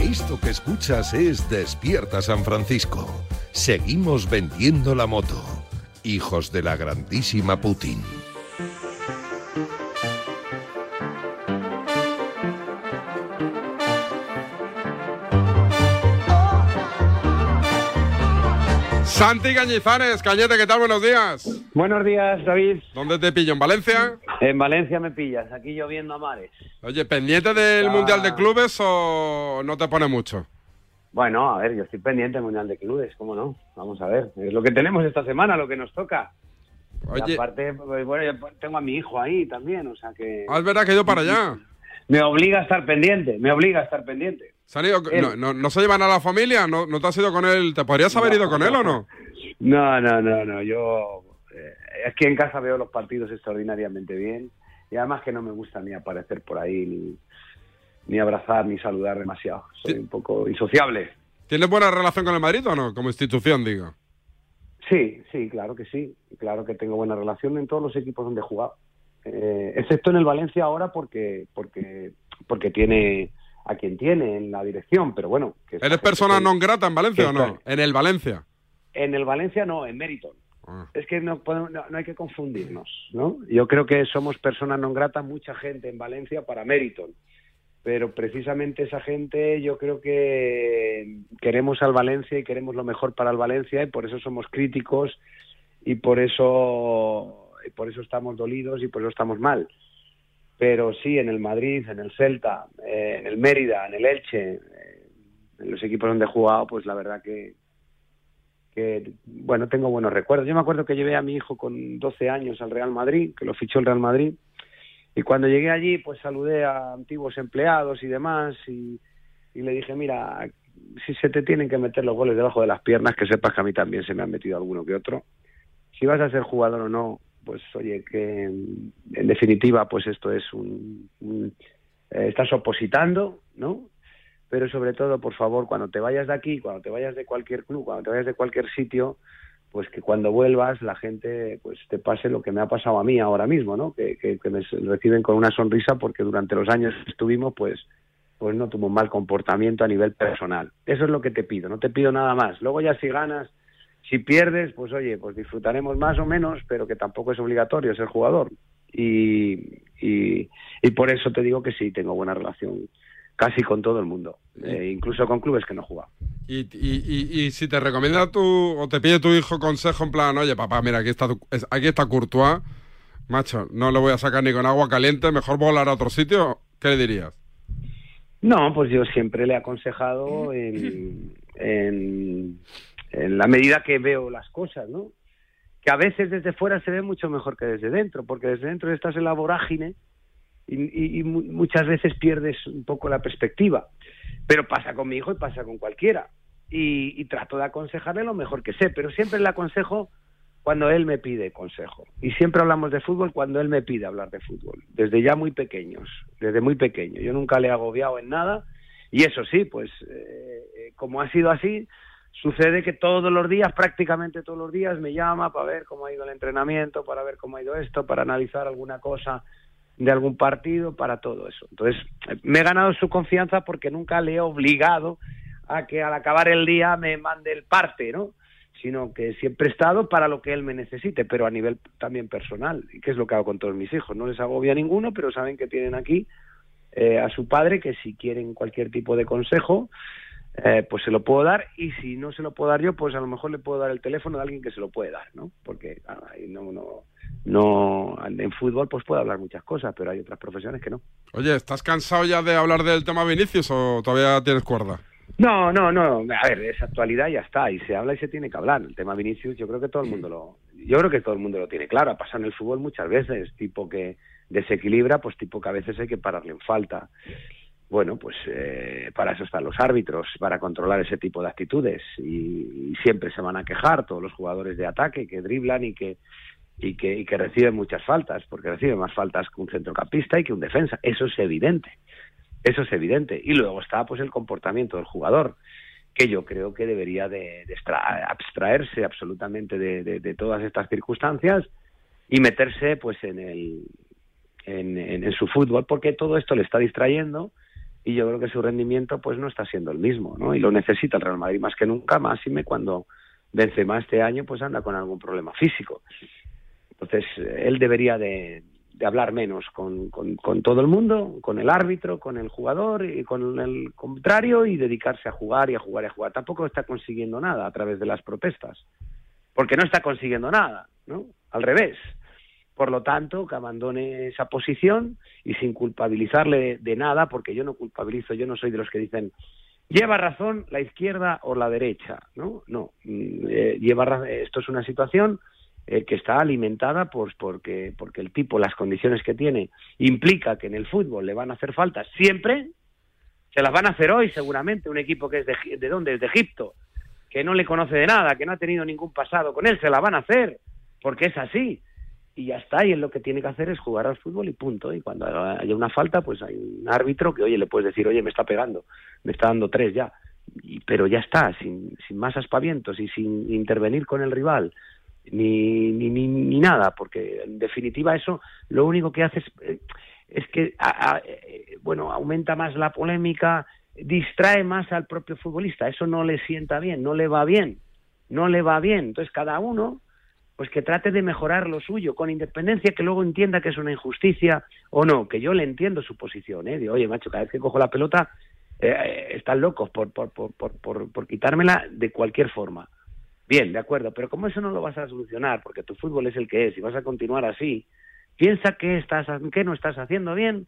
Esto que escuchas es Despierta San Francisco. Seguimos vendiendo la moto. Hijos de la grandísima Putin. Santi Cañizares, Cañete, ¿qué tal? Buenos días. Buenos días, David. ¿Dónde te pillo? ¿En Valencia? En Valencia me pillas, aquí lloviendo a mares. Oye, ¿pendiente del Ah. Mundial de Clubes o no te pone mucho? Bueno, a ver, yo estoy pendiente del Mundial de Clubes, ¿cómo no? Vamos a ver, es lo que tenemos esta semana, lo que nos toca. Y aparte, pues, bueno, yo tengo a mi hijo ahí también, o sea que... Ah, es verdad que ido para allá. Me obliga a estar pendiente, me obliga a estar pendiente. ¿Se han ido- Él. no, no- no se llevan a la familia? ¿No, no te has ido con él? ¿Te podrías haber No, ido con él o no? No, no, no, no, yo... eh, es que en casa veo los partidos extraordinariamente bien y además que no me gusta ni aparecer por ahí, ni, ni abrazar, ni saludar demasiado. Soy un poco insociable. ¿Tienes buena relación con el Madrid o no? Como institución, digo. Sí, sí, claro que sí. Claro que tengo buena relación en todos los equipos donde he jugado. Eh, excepto en el Valencia ahora porque porque porque tiene a quien tiene en la dirección, pero bueno. Que ¿Eres persona que- non grata en Valencia o no? está- En el Valencia. En el Valencia no, en Meriton. Ah. Es que no, podemos- no, no hay que confundirnos, ¿no? Yo creo que somos personas non grata mucha gente en Valencia para Meriton. Pero precisamente esa gente yo creo que queremos al Valencia y queremos lo mejor para el Valencia y por eso somos críticos y por eso por eso estamos dolidos y por eso estamos mal. Pero sí, en el Madrid, en el Celta, eh, en el Mérida, en el Elche, eh, en los equipos donde he jugado, pues la verdad que, que, bueno, tengo buenos recuerdos. Yo me acuerdo que llevé a mi hijo con 12 años al Real Madrid, que lo fichó el Real Madrid, y cuando llegué allí, pues saludé a antiguos empleados y demás, y, le dije, mira, si se te tienen que meter los goles debajo de las piernas, que sepas que a mí también se me han metido alguno que otro. Si vas a ser jugador o no, pues oye, que en definitiva, pues esto es un... un eh, estás opositando, ¿no? Pero sobre todo, por favor, cuando te vayas de aquí, cuando te vayas de cualquier club, cuando te vayas de cualquier sitio, pues que cuando vuelvas la gente pues te pase lo que me ha pasado a mí ahora mismo, ¿no? Que, que, me reciben con una sonrisa porque durante los años que estuvimos, pues pues no tuvo un mal comportamiento a nivel personal. Eso es lo que te pido, no te pido nada más. Luego ya si ganas, si pierdes, pues oye, pues disfrutaremos más o menos, pero que tampoco es obligatorio ser jugador. Y, y, y por eso te digo que sí, tengo buena relación casi con todo el mundo, eh, incluso con clubes que no juega. Y, y, y, y, si te recomienda tu, o te pide tu hijo consejo en plan, oye papá, mira, aquí está, tu, aquí está Courtois, macho, no lo voy a sacar ni con agua caliente, mejor volar a otro sitio, ¿qué le dirías? No, pues yo siempre le he aconsejado en, en, en, la medida que veo las cosas, ¿no? Que a veces desde fuera se ve mucho mejor que desde dentro, porque desde dentro estás en la vorágine y, y, muchas veces pierdes un poco la perspectiva. Pero pasa con mi hijo y pasa con cualquiera. Y, trato de aconsejarle lo mejor que sé, pero siempre le aconsejo cuando él me pide consejo. Y siempre hablamos de fútbol cuando él me pide hablar de fútbol, desde ya muy pequeños, desde muy pequeño. Yo nunca le he agobiado en nada y eso sí, pues eh, como ha sido así, sucede que todos los días, prácticamente todos los días, me llama para ver cómo ha ido el entrenamiento, para ver cómo ha ido esto, para analizar alguna cosa de algún partido, para todo eso. Entonces, me he ganado su confianza porque nunca le he obligado a que al acabar el día me mande el parte, ¿no? sino que siempre he estado para lo que él me necesite, pero a nivel también personal, que es lo que hago con todos mis hijos. No les agobia ninguno, pero saben que tienen aquí eh, a su padre, que si quieren cualquier tipo de consejo, eh, pues se lo puedo dar, y si no se lo puedo dar yo, pues a lo mejor le puedo dar el teléfono de alguien que se lo puede dar, ¿no? Porque ah, no, no, no, en fútbol pues puedo hablar muchas cosas, pero hay otras profesiones que no. Oye, ¿estás cansado ya de hablar del tema Vinicius o todavía tienes cuerda? No, no, no. A ver, es actualidad y ya está. Y se habla y se tiene que hablar. El tema Vinicius, yo creo que todo el mundo lo, yo creo que todo el mundo lo tiene claro. Ha pasado en el fútbol muchas veces, tipo que desequilibra, pues tipo que a veces hay que pararle en falta. Bueno, pues eh, para eso están los árbitros, para controlar ese tipo de actitudes. Y, siempre se van a quejar todos los jugadores de ataque que driblan y que y que, y que reciben muchas faltas, porque reciben más faltas que un centrocampista y que un defensa. Eso es evidente. Eso es evidente. Y luego está pues el comportamiento del jugador, que yo creo que debería de, de abstraerse absolutamente de, todas estas circunstancias y meterse pues en el en, su fútbol, porque todo esto le está distrayendo y yo creo que su rendimiento pues no está siendo el mismo, ¿no? Y lo necesita el Real Madrid más que nunca, más y me cuando Benzema este año pues anda con algún problema físico. Entonces, él debería de, hablar menos con, con, con, todo el mundo, con el árbitro, con el jugador y con el contrario y dedicarse a jugar y a jugar y a jugar. Tampoco está consiguiendo nada a través de las protestas, porque no está consiguiendo nada, ¿no? Al revés. Por lo tanto, que abandone esa posición y sin culpabilizarle de, nada, porque yo no culpabilizo, yo no soy de los que dicen lleva razón la izquierda o la derecha, ¿no? No, eh, lleva esto es una situación eh, que está alimentada pues porque porque el tipo las condiciones que tiene implica que en el fútbol le van a hacer faltas siempre se las van a hacer hoy seguramente un equipo que es de, de dónde es de Egipto que no le conoce de nada que no ha tenido ningún pasado con él se la van a hacer porque es así y ya está y él lo que tiene que hacer es jugar al fútbol y punto. Y cuando haya una falta pues hay un árbitro que oye le puedes decir oye me está pegando me está dando tres ya y, pero ya está sin, sin más aspavientos y sin intervenir con el rival ni, ni, ni, ni, nada, porque en definitiva eso lo único que hace es, eh, es que, a, a, eh, bueno, aumenta más la polémica, distrae más al propio futbolista, eso no le sienta bien, no le va bien, no le va bien. Entonces cada uno, pues que trate de mejorar lo suyo, con independencia que luego entienda que es una injusticia o no, que yo le entiendo su posición, ¿eh? De, oye, macho, cada vez que cojo la pelota, eh, están locos por, por, por, por, por, por quitármela de cualquier forma Bien, de acuerdo, pero como eso no lo vas a solucionar, porque tu fútbol es el que es y vas a continuar así, piensa que estás, que no estás haciendo bien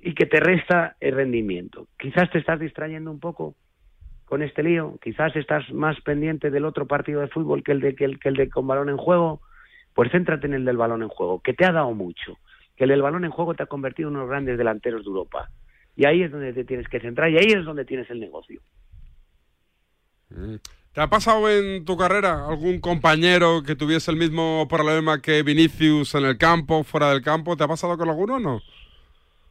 y que te resta el rendimiento. Quizás te estás distrayendo un poco con este lío, quizás estás más pendiente del otro partido de fútbol que el de que el, que el de con balón en juego, pues céntrate en el del balón en juego, que te ha dado mucho, que el del balón en juego te ha convertido en uno de los grandes delanteros de Europa. Y ahí es donde te tienes que centrar y ahí es donde tienes el negocio. ¿Te ha pasado en tu carrera algún compañero que tuviese el mismo problema que Vinicius en el campo, fuera del campo? ¿Te ha pasado con alguno o no?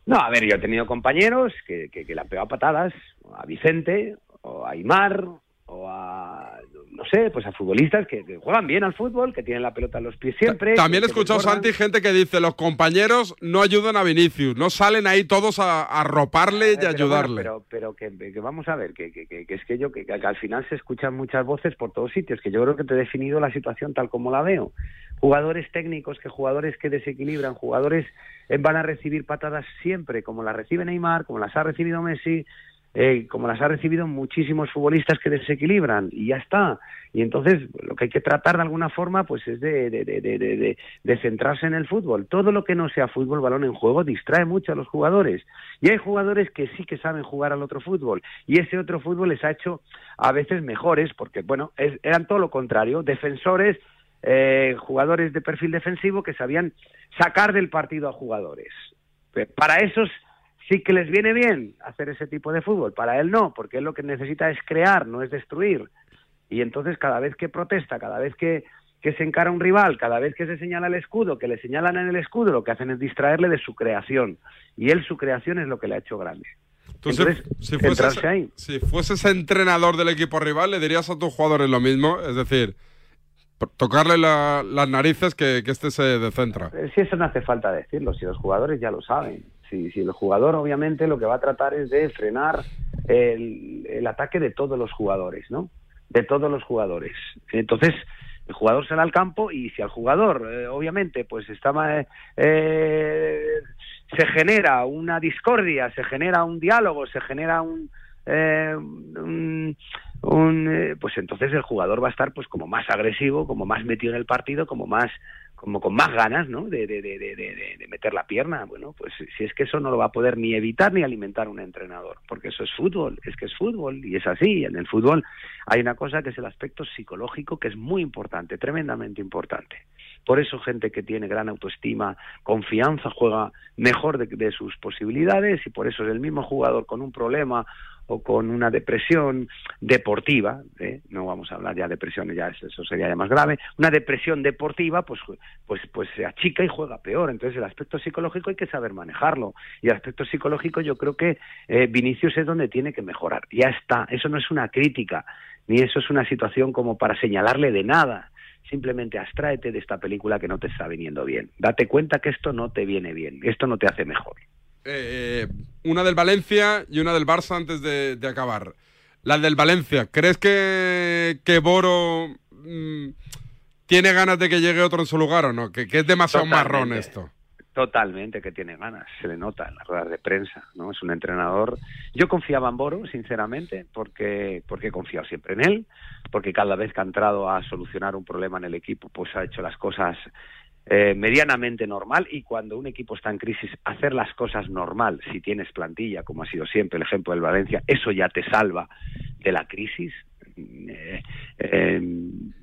No, a ver, yo he tenido compañeros que, que, que le han pegado patadas, a Vicente, o a Aymar, o a, no sé, pues a futbolistas que, que juegan bien al fútbol, que tienen la pelota en los pies siempre. También he escuchado. Santi, gente que dice, los compañeros no ayudan a Vinicius, no salen ahí todos a, a roparle y a Pero ayudarle. bueno, pero pero que, que vamos a ver, que, que, es que yo, que, al final se escuchan muchas voces por todos sitios, que yo creo que te he definido la situación tal como la veo. Jugadores técnicos, que jugadores que desequilibran, jugadores eh, van a recibir patadas siempre, como las recibe Neymar, como las ha recibido Messi, eh, como las ha recibido muchísimos futbolistas que desequilibran, y ya está. Y entonces lo que hay que tratar de alguna forma pues es de, de, de, de, centrarse en el fútbol. Todo lo que no sea fútbol, balón en juego, distrae mucho a los jugadores. Y hay jugadores que sí que saben jugar al otro fútbol. Y ese otro fútbol les ha hecho a veces mejores, porque bueno, es- eran todo lo contrario, defensores, eh, jugadores de perfil defensivo que sabían sacar del partido a jugadores. Para esos sí que les viene bien hacer ese tipo de fútbol, para él no, porque él lo que necesita es crear, no es destruir. Y entonces cada vez que protesta, cada vez que, que se encara un rival, cada vez que se señala el escudo, que le señalan en el escudo, lo que hacen es distraerle de su creación. Y él su creación es lo que le ha hecho grande. Entonces, si, fueses, ahí. si fueses entrenador del equipo rival, le dirías a tus jugadores lo mismo, es decir, tocarle la- las narices que, que este se descentra. Eh, Si eso no hace falta decirlo, si los jugadores ya lo saben. Si, si el jugador obviamente lo que va a tratar es de frenar el, el ataque de todos los jugadores, ¿no? De todos los jugadores. Entonces, el jugador sale al campo y si al jugador, eh, obviamente, pues está eh, se genera una discordia, se genera un diálogo, se genera un, eh, un, eh, pues entonces el jugador va a estar pues como más agresivo, como más metido en el partido, como más como con más ganas, ¿no? De, de, de, de, meter la pierna. Bueno, pues si es que eso no lo va a poder ni evitar ni alimentar un entrenador, porque eso es fútbol, es que es fútbol y es así. En el fútbol hay una cosa que es el aspecto psicológico que es muy importante, tremendamente importante. Por eso gente que tiene gran autoestima, confianza, juega mejor de, de sus posibilidades y por eso es el mismo jugador con un problema o con una depresión deportiva, ¿eh? no vamos a hablar ya de depresiones, ya eso, sería ya más grave, una depresión deportiva, pues, pues, pues se achica y juega peor. Entonces el aspecto psicológico hay que saber manejarlo. Y el aspecto psicológico yo creo que eh, Vinicius es donde tiene que mejorar. Ya está, eso no es una crítica, ni eso es una situación como para señalarle de nada. Simplemente abstráete de esta película que no te está viniendo bien. Date cuenta que esto no te viene bien, esto no te hace mejor. Eh, una del Valencia y una del Barça antes de, de acabar. La del Valencia, ¿crees que, que Boro mm, tiene ganas de que llegue otro en su lugar o no? Que, que es demasiado Totalmente. marrón esto. Totalmente que tiene ganas, se le nota en las ruedas de prensa, ¿no? Es un entrenador. Yo confiaba en Boro, sinceramente, porque porque he confiado siempre en él, porque cada vez que ha entrado a solucionar un problema en el equipo, pues ha hecho las cosas eh, medianamente normal y cuando un equipo está en crisis, hacer las cosas normal, si tienes plantilla, como ha sido siempre el ejemplo del Valencia, eso ya te salva de la crisis. Eh, eh,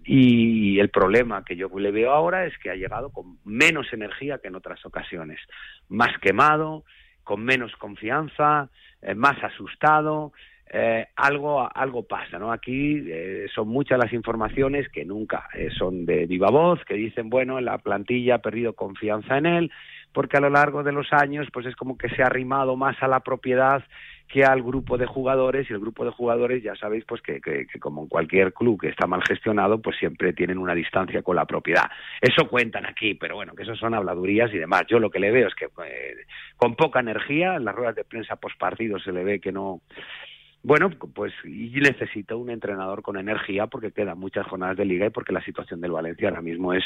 y el problema que yo le veo ahora es que ha llegado con menos energía que en otras ocasiones, más quemado, con menos confianza, más asustado. Eh, algo algo pasa, ¿no? Aquí eh, son muchas las informaciones que nunca eh, son de viva voz, que dicen, bueno, la plantilla ha perdido confianza en él, porque a lo largo de los años, pues es como que se ha arrimado más a la propiedad que al grupo de jugadores y el grupo de jugadores ya sabéis pues que, como en cualquier club que está mal gestionado pues siempre tienen una distancia con la propiedad eso cuentan aquí pero bueno que eso son habladurías y demás yo lo que le veo es que con poca energía en las ruedas de prensa post partido se le ve que no bueno, pues y necesita un entrenador con energía porque quedan muchas jornadas de liga y porque la situación del Valencia ahora mismo es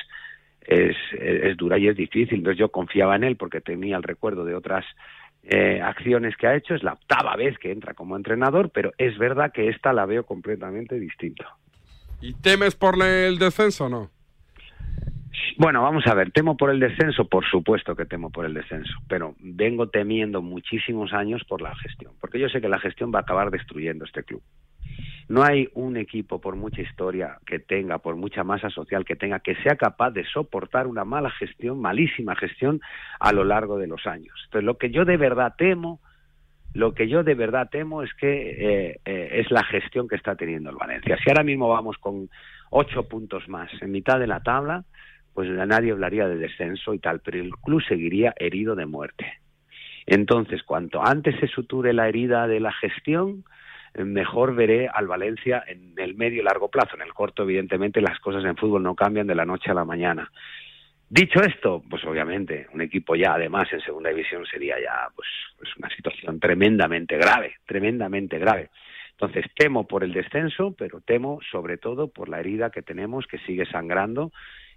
es, es dura y es difícil. Entonces yo confiaba en él porque tenía el recuerdo de otras eh, acciones que ha hecho. Es la octava vez que entra como entrenador, pero es verdad que esta la veo completamente distinta. ¿Y temes por el descenso o no? Bueno, vamos a ver, temo por el descenso, por supuesto que temo por el descenso, pero vengo temiendo muchísimos años por la gestión, porque yo sé que la gestión va a acabar destruyendo este club. No hay un equipo, por mucha historia que tenga, por mucha masa social que tenga, que sea capaz de soportar una mala gestión, malísima gestión, a lo largo de los años. Entonces, lo que yo de verdad temo, lo que yo de verdad temo es que eh, eh, es la gestión que está teniendo el Valencia. Si ahora mismo vamos con ocho puntos más en mitad de la tabla, pues nadie hablaría de descenso y tal, pero el club seguiría herido de muerte. Entonces, cuanto antes se suture la herida de la gestión, mejor veré al Valencia en el medio y largo plazo. En el corto, evidentemente, las cosas en fútbol no cambian de la noche a la mañana. Dicho esto, pues obviamente un equipo ya además en segunda división sería ya pues, pues una situación tremendamente grave, tremendamente grave. Entonces temo por el descenso, pero temo sobre todo por la herida que tenemos que sigue sangrando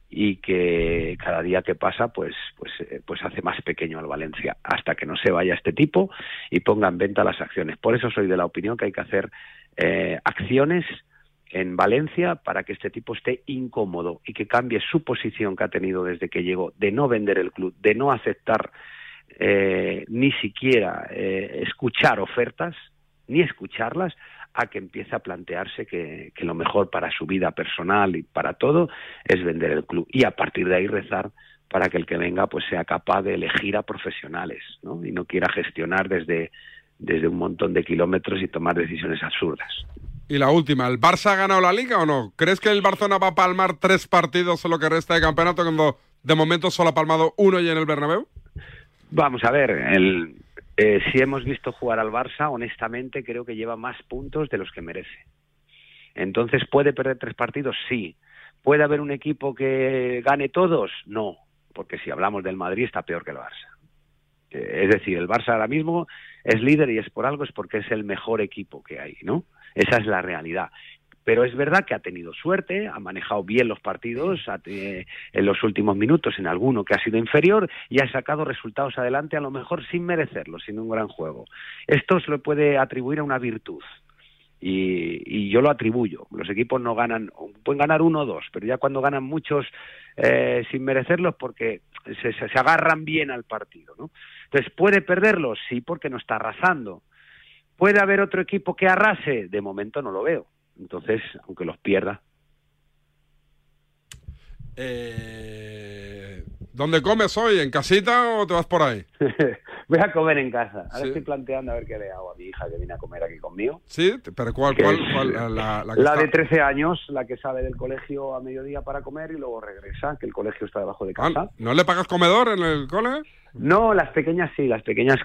y que cada día que pasa pues pues eh, pues hace más pequeño al Valencia hasta que no se vaya este tipo y ponga en venta las acciones. Por eso soy de la opinión que hay que hacer eh, acciones en Valencia para que este tipo esté incómodo y que cambie su posición que ha tenido desde que llegó de no vender el club, de no aceptar eh, ni siquiera escuchar ofertas, ni escucharlas, a que empiece a plantearse que, que, lo mejor para su vida personal y para todo es vender el club y a partir de ahí rezar para que el que venga pues sea capaz de elegir a profesionales ¿no? y no quiera gestionar desde, desde un montón de kilómetros y tomar decisiones absurdas. Y la última, ¿el Barça ha ganado la liga o no? ¿Crees que el Barcelona va a palmar tres partidos en lo que resta de campeonato cuando de momento solo ha palmado uno y en el Bernabéu? Vamos a ver, el, eh, si hemos visto jugar al Barça, honestamente creo que lleva más puntos de los que merece. Entonces, ¿puede perder tres partidos? Sí. ¿Puede haber un equipo que gane todos? No, porque si hablamos del Madrid está peor que el Barça. Eh, es decir, el Barça ahora mismo es líder y es por algo, es porque es el mejor equipo que hay, ¿no? Esa es la realidad. Pero es verdad que ha tenido suerte, ha manejado bien los partidos en los últimos minutos, en alguno que ha sido inferior, y ha sacado resultados adelante, a lo mejor sin merecerlo, sin un gran juego. Esto se lo puede atribuir a una virtud. Y, y, yo lo atribuyo. Los equipos no ganan, pueden ganar uno o dos, pero ya cuando ganan muchos eh, sin merecerlos porque se, se, se, agarran bien al partido. ¿no? Entonces, ¿puede perderlos? Sí, porque no está arrasando. ¿Puede haber otro equipo que arrase? De momento no lo veo. Entonces, aunque los pierda. Eh, ¿Dónde comes hoy? ¿En casita o te vas por ahí? Voy a comer en casa. Ahora sí. estoy planteando a ver qué le hago a mi hija que viene a comer aquí conmigo. Sí, pero ¿cuál? cuál, cuál la, la, la, la de 13 años, la que sale del colegio a mediodía para comer y luego regresa, que el colegio está debajo de casa. Ah, ¿No le pagas comedor en el cole? No, las pequeñas sí, las pequeñas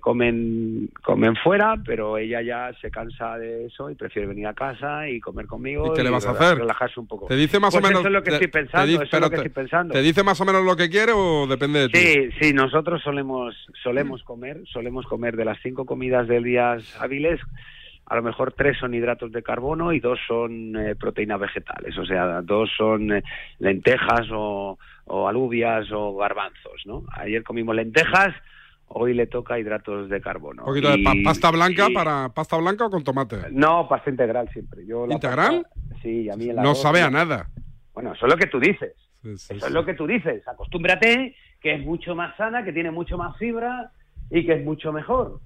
comen comen fuera, pero ella ya se cansa de eso y prefiere venir a casa y comer conmigo. ¿Y qué le vas a hacer? Relajarse un poco. ¿Te dice más pues o menos? Eso es lo que te, estoy pensando. Te, eso es lo que estoy pensando. ¿Te dice más o menos lo que quiere o depende de ti? Sí, sí, nosotros solemos solemos comer, solemos comer de las cinco comidas del día hábiles. A lo mejor tres son hidratos de carbono y dos son eh, proteínas vegetales, o sea, dos son eh, lentejas o o alubias o garbanzos, ¿no? Ayer comimos lentejas, hoy le toca hidratos de carbono. ¿Un poquito y, de pa pasta blanca y, para pasta blanca o con tomate? No, pasta integral siempre. Yo ¿Integral? Pasta, sí, a mí el No sabe a nada. Bueno, eso es lo que tú dices. Sí, sí, eso sí. es lo que tú dices. Acostúmbrate que es mucho más sana, que tiene mucho más fibra y que es mucho mejor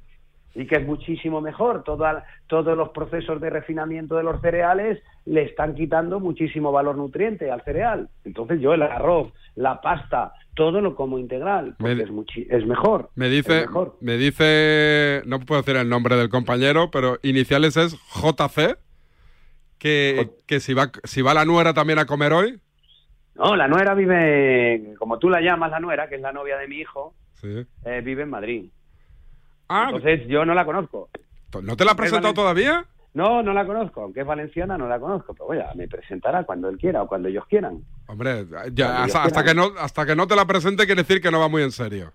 y que es muchísimo mejor. Toda, todos los procesos de refinamiento de los cereales le están quitando muchísimo valor nutriente al cereal. Entonces yo el arroz, la pasta, todo lo como integral, porque Me- es, muchi- es mejor. Me dice, es mejor. me dice, no puedo decir el nombre del compañero, pero iniciales es JC, que, que si va si va la nuera también a comer hoy. No, la nuera vive, como tú la llamas, la nuera, que es la novia de mi hijo, Sí. eh, vive en Madrid. Ah, Entonces yo no la conozco. ¿no te la ha presentado todavía? No, no la conozco. Aunque es valenciana, no la conozco. Pero bueno, me presentará cuando él quiera o cuando ellos quieran. Hombre, ya, hasta, que no hasta que no te la presente quiere decir que no va muy en serio.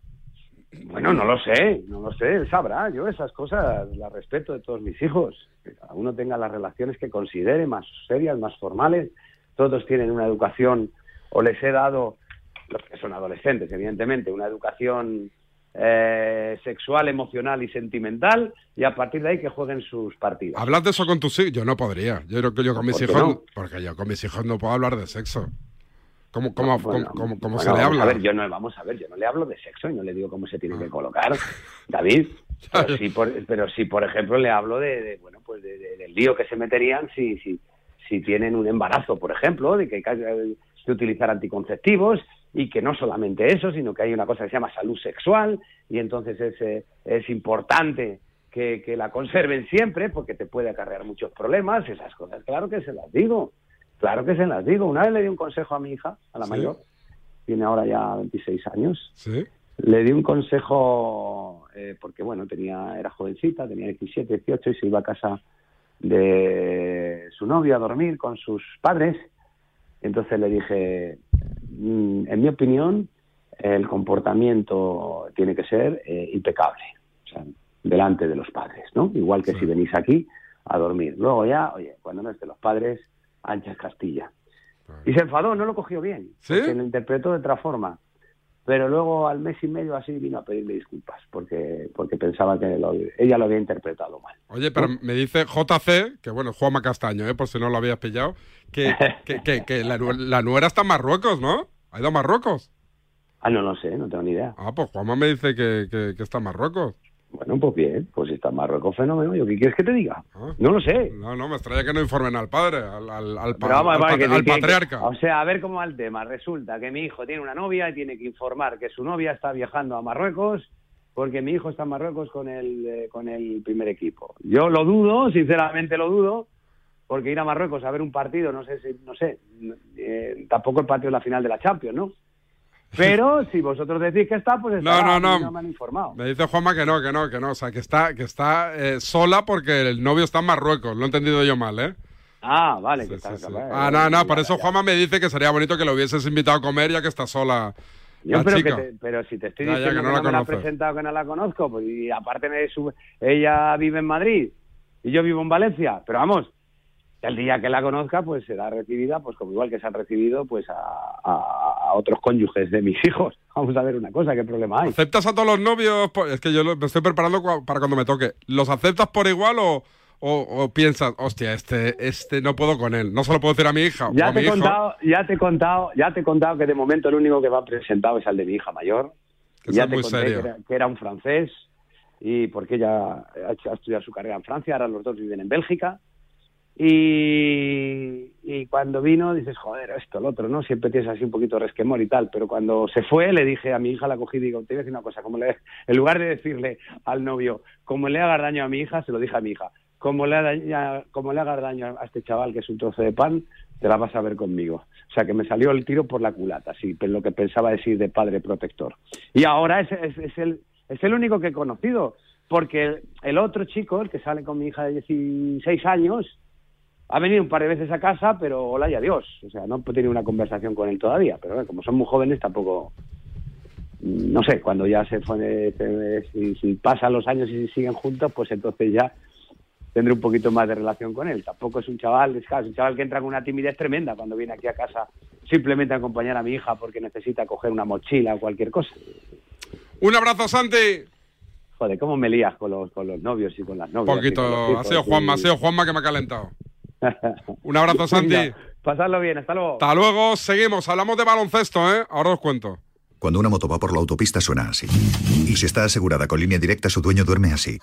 Bueno, no lo sé, no lo sé, él sabrá. Yo esas cosas las respeto de todos mis hijos. Que cada uno tenga las relaciones que considere más serias, más formales. Todos tienen una educación, o les he dado, los que son adolescentes, evidentemente, una educación eh, sexual, emocional y sentimental, y a partir de ahí que jueguen sus partidos. Hablas de eso con tus hijos, yo no podría. Yo creo que yo con mis ¿Por qué hijos, no? porque yo con mis hijos no puedo hablar de sexo. ¿Cómo, cómo, Bueno, cómo- cómo- cómo bueno, se le habla? A ver, yo no, vamos a ver, yo no le hablo de sexo y no le digo cómo se tiene que colocar, David. Pero sí, por, pero sí, por ejemplo, le hablo de, de, bueno, pues de- de- del lío que se meterían si, si, si tienen un embarazo, por ejemplo, de que hay que utilizar anticonceptivos y que no solamente eso, sino que hay una cosa que se llama salud sexual y entonces es, eh, es importante que, que la conserven siempre porque te puede acarrear muchos problemas, esas cosas. Claro que se las digo, claro que se las digo. Una vez le di un consejo a mi hija, a la Sí. mayor, tiene ahora ya 26 años, Sí. le di un consejo eh, porque, bueno, tenía era jovencita, tenía 17, 18 y se iba a casa de su novio a dormir con sus padres. Entonces le dije, "Mm, en mi opinión, el comportamiento tiene que ser eh, impecable, o sea, delante de los padres, ¿no? Igual que si venís aquí a dormir. Luego ya, oye, cuando no estén los padres, anchas Castilla. Y se enfadó, no lo cogió bien, porque lo interpretó de otra forma. Pero luego, al mes y medio así, vino a pedirme disculpas, porque porque pensaba que lo- ella lo había interpretado mal. Oye, pero me dice JC, que bueno, Juanma Castaño, ¿eh? por si no lo habías pillado, que, que, que- que la, nue- la nuera está en Marruecos, ¿no? ¿Ha ido a Marruecos? Ah, no lo sé, no tengo ni idea. Ah, pues Juanma me dice que, que- que está en Marruecos. Bueno, pues bien, pues está en Marruecos, fenómeno. ¿Yo qué quieres que te diga? No lo sé. No, no, me extraña que no informen al padre, al, al, al Pero al que- que- patriarca. O sea, a ver cómo va el tema. Resulta que mi hijo tiene una novia y tiene que informar que su novia está viajando a Marruecos porque mi hijo está en Marruecos con el, eh, con el primer equipo. Yo lo dudo, sinceramente lo dudo, porque ir a Marruecos a ver un partido, no sé, si, no sé, eh, tampoco el partido de la final de la Champions, ¿no? Pero si vosotros decís que está, pues está, No, no, no. me han informado. Me dice Juanma que no, que no, que no. O sea, que está, que está eh, sola porque el novio está en Marruecos. Lo he entendido yo mal, ¿eh? Ah, vale, que está... vale, Ah, no, no, por eso Juanma me dice que sería bonito que lo hubieses invitado a comer ya que está sola Yo, pero, que te- pero si te estoy Ya, ya, diciendo que que no la me la ha conoces. presentado, que no la conozco, pues y aparte me sube- ella vive en Madrid y yo vivo en Valencia, pero vamos, el día que la conozca, pues será recibida, pues como igual que se han recibido, pues a, a- a otros cónyuges de mis hijos. Vamos a ver una cosa, ¿qué problema hay? ¿Aceptas a todos los novios? por- Es que yo me estoy preparando para cuando me toque. ¿Los aceptas por igual o, o, o piensas, hostia, este, este no puedo con él? No se lo puedo decir a mi hija Ya te he hijo. contado, ya te he contado, ya te he contado que de momento el único que va presentado es al de mi hija mayor. Que ya te muy conté serio. Que, era, que era un francés y porque ella ha estudiado su carrera en Francia, ahora los dos viven en Bélgica. Y, cuando vino dices, joder, esto, el otro, ¿no? Siempre tienes así un poquito resquemor y tal, pero cuando se fue le dije a mi hija, la cogí y digo, te voy a decir una cosa, como le, en lugar de decirle al novio, como le hagas daño a mi hija, se lo dije a mi hija, como le, haga- como le hagas daño a este chaval que es un trozo de pan, te la vas a ver conmigo. O sea, que me salió el tiro por la culata, sí, lo que pensaba decir de padre protector. Y ahora es, es, es el, es el único que he conocido, porque el, el otro chico, el que sale con mi hija de 16 años, ha venido un par de veces a casa, pero hola y adiós. O sea, no he tenido una conversación con él todavía, pero bueno, como son muy jóvenes tampoco... No sé, cuando ya se pone, se- si, si pasan los años y siguen juntos, pues entonces ya tendré un poquito más de relación con él. Tampoco es un chaval, es, claro, es un chaval que entra con una timidez tremenda cuando viene aquí a casa simplemente a acompañar a mi hija porque necesita coger una mochila o cualquier cosa. Un abrazo, Santi. Joder, cómo me lías con los, con los novios y con las novias. los Poquito. Ha sido Juanma, ha sido Juanma que me ha calentado. Un abrazo, Santi. Venga, Pasadlo bien, hasta luego. Hasta luego, seguimos. Hablamos de baloncesto, ¿eh? Ahora os cuento. Cuando una moto va por la autopista suena así. Y si está asegurada con línea directa, su dueño duerme así.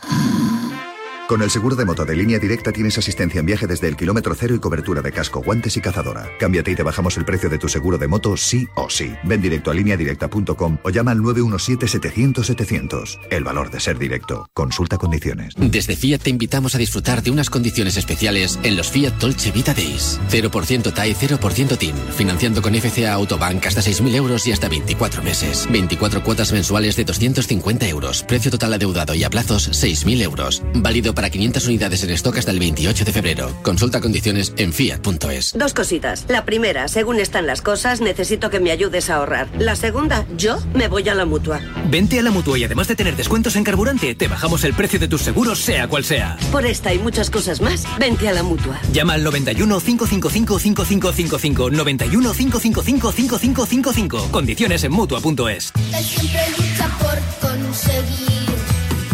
Con el seguro de moto de línea directa tienes asistencia en viaje desde el kilómetro cero y cobertura de casco, guantes y cazadora. Cámbiate y te bajamos el precio de tu seguro de moto sí o sí. Ven directo a lineadirecta.com o llama al 917-700-700. El valor de ser directo. Consulta condiciones. Desde Fiat te invitamos a disfrutar de unas condiciones especiales en los Fiat Dolce Vita Days. 0% TAE, 0% TIN. Financiando con FCA Autobank hasta 6.000 euros y hasta 24 meses. 24 cuotas mensuales de 250 euros. Precio total adeudado y a plazos 6.000 euros. Válido para 500 unidades en stock hasta el 28 de febrero. Consulta condiciones en fiat.es. Dos cositas. La primera, según están las cosas, necesito que me ayudes a ahorrar. La segunda, yo me voy a la mutua. Vente a la mutua y además de tener descuentos en carburante, te bajamos el precio de tus seguros, sea cual sea. Por esta y muchas cosas más, vente a la mutua. Llama al 91 555 5555 91 555 5555. Condiciones en mutua.es. Él siempre lucha por conseguir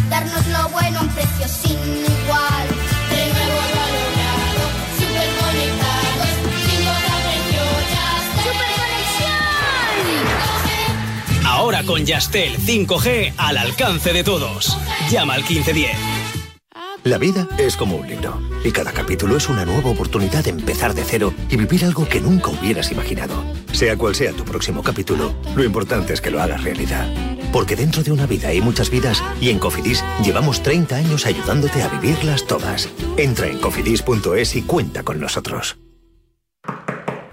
darnos lo bueno Ahora con Yastel 5G al alcance de todos. Llama al 1510. La vida es como un libro y cada capítulo es una nueva oportunidad de empezar de cero y vivir algo que nunca hubieras imaginado. Sea cual sea tu próximo capítulo, lo importante es que lo hagas realidad. Porque dentro de una vida hay muchas vidas y en Cofidis llevamos 30 años ayudándote a vivirlas todas. Entra en cofidis.es y cuenta con nosotros.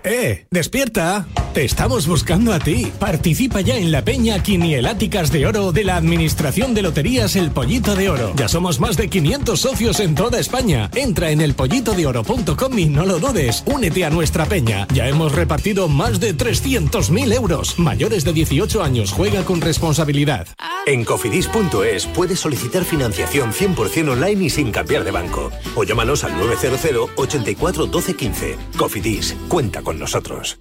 ¡Eh! ¡Despierta! Te estamos buscando a ti. Participa ya en la peña Quinieláticas de Oro de la Administración de Loterías El Pollito de Oro. Ya somos más de 500 socios en toda España. Entra en elpollitodeoro.com y no lo dudes. Únete a nuestra peña. Ya hemos repartido más de 300.000 euros. Mayores de 18 años. Juega con responsabilidad. En cofidis.es puedes solicitar financiación 100% online y sin cambiar de banco. O llámanos al 900 84 12 15. Cofidis, cuenta con nosotros.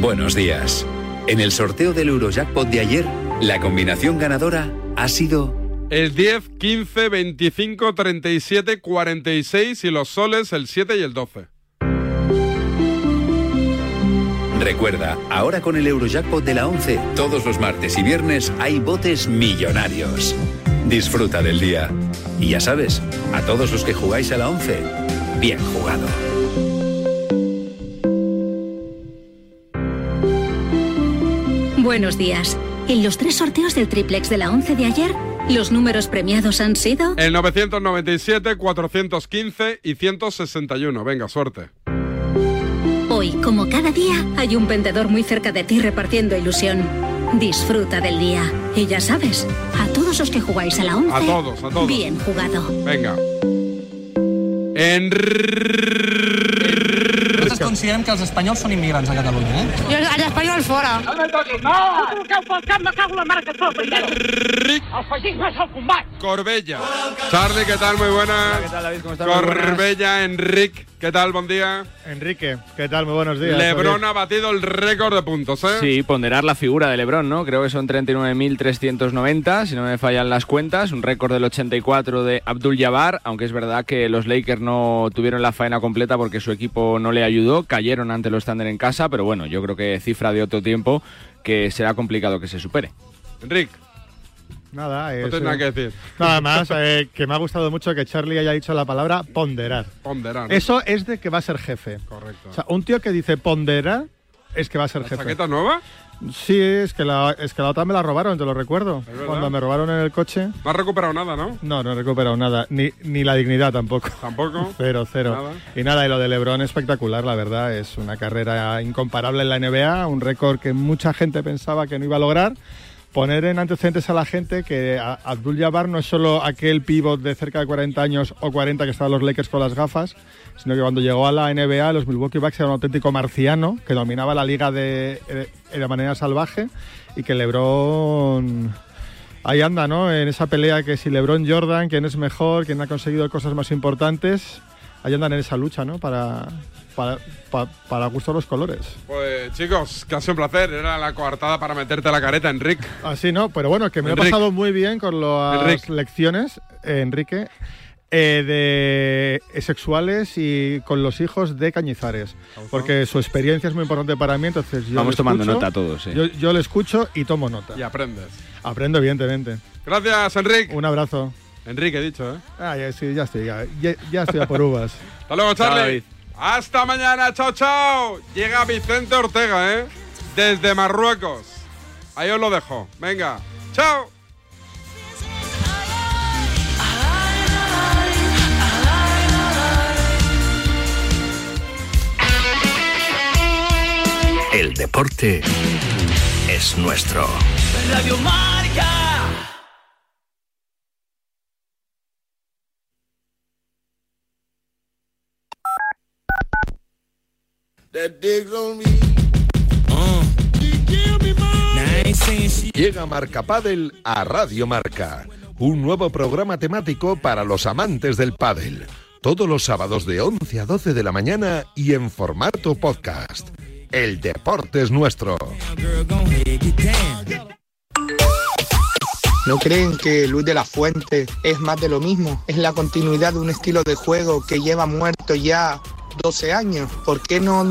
Buenos días. En el sorteo del Eurojackpot de ayer, la combinación ganadora ha sido El 10, 15, 25, 37, 46 y los soles el 7 y el 12. Recuerda, ahora con el Eurojackpot de la 11, todos los martes y viernes hay botes millonarios. Disfruta del día. Y ya sabes, a todos los que jugáis a la 11, bien jugado. Buenos días. En los tres sorteos del triplex de la 11 de ayer, los números premiados han sido El 997, 415 y 161. Venga, suerte. Hoy, como cada día, hay un vendedor muy cerca de ti repartiendo ilusión. Disfruta del día. Y ya sabes, a todos los que jugáis a la 11, A todos, a todos. bien jugado. Venga. En... Nosaltres considerem que els espanyols són immigrants a Catalunya, eh? Jo, l'espanyol fora. No me toquis, no! Truqueu pel cap, me cago la mare que et fa Ric. El feixisme és el combat. Corbella. Charlie, ¿qué tal? Muy buenas. ¿Qué tal, David? ¿Cómo estás? Corbella, Enric, ¿qué tal? Buen día. Enrique, ¿qué tal? Muy buenos días. Lebron ha batido el récord de puntos, ¿eh? Sí, ponderar la figura de Lebron, ¿no? Creo que son 39.390, si no me fallan las cuentas. Un récord del 84 de Abdul Jabbar, aunque es verdad que los Lakers no tuvieron la faena completa porque su equipo no le ayudó. Cayeron ante los Thunder en casa, pero bueno, yo creo que cifra de otro tiempo que será complicado que se supere. Enric. Nada, No tienes nada que decir. Nada más, eh, que me ha gustado mucho que Charlie haya dicho la palabra ponderar. Ponderar. ¿no? Eso es de que va a ser jefe. Correcto. O sea, un tío que dice ponderar es que va a ser ¿La jefe. chaqueta nueva? Sí, es que, la, es que la otra me la robaron, te lo recuerdo. Cuando me robaron en el coche. No has recuperado nada, ¿no? No, no he recuperado nada. Ni, ni la dignidad tampoco. ¿Tampoco? Cero, cero. Nada. Y nada, y lo de Lebron espectacular, la verdad. Es una carrera incomparable en la NBA, un récord que mucha gente pensaba que no iba a lograr. Poner en antecedentes a la gente que Abdul Jabbar no es solo aquel pívot de cerca de 40 años o 40 que estaban los Lakers con las gafas, sino que cuando llegó a la NBA los Milwaukee Bucks era un auténtico marciano que dominaba la liga de, de, de manera salvaje y que LeBron ahí anda, ¿no? En esa pelea que si LeBron Jordan, quién es mejor, quién ha conseguido cosas más importantes, ahí andan en esa lucha, ¿no? Para, para, pa- para gusto los colores. Pues chicos, que ha sido un placer. Era la coartada para meterte la careta, Enric. Así, ¿no? Pero bueno, que me Enrique. he pasado muy bien con las Enrique. lecciones, eh, Enrique, eh, de eh, sexuales y con los hijos de Cañizares. Porque su experiencia es muy importante para mí, entonces yo Vamos tomando escucho, nota todos, Yo, yo le escucho y tomo nota. Y aprendes. Aprendo, evidentemente. Gracias, Enric. Un abrazo. Enrique, he dicho, ¿eh? Ah, ya, sí, ya estoy, ya, ya- ya estoy a por uvas. Hasta luego, Chao, Charlie. Hasta mañana, chao, chao. Llega Vicente Ortega, ¿eh? Desde Marruecos. Ahí os lo dejo. Venga, chao. El deporte es nuestro. Radio Marca. Llega Marca Padel a Radio Marca, un nuevo programa temático para los amantes del pádel. Todos los sábados de 11 a 12 de la mañana y en formato podcast. El deporte es nuestro. ¿No creen que Luis de la Fuente es más de lo mismo? Es la continuidad de un estilo de juego que lleva muerto ya 12 años. ¿Por qué no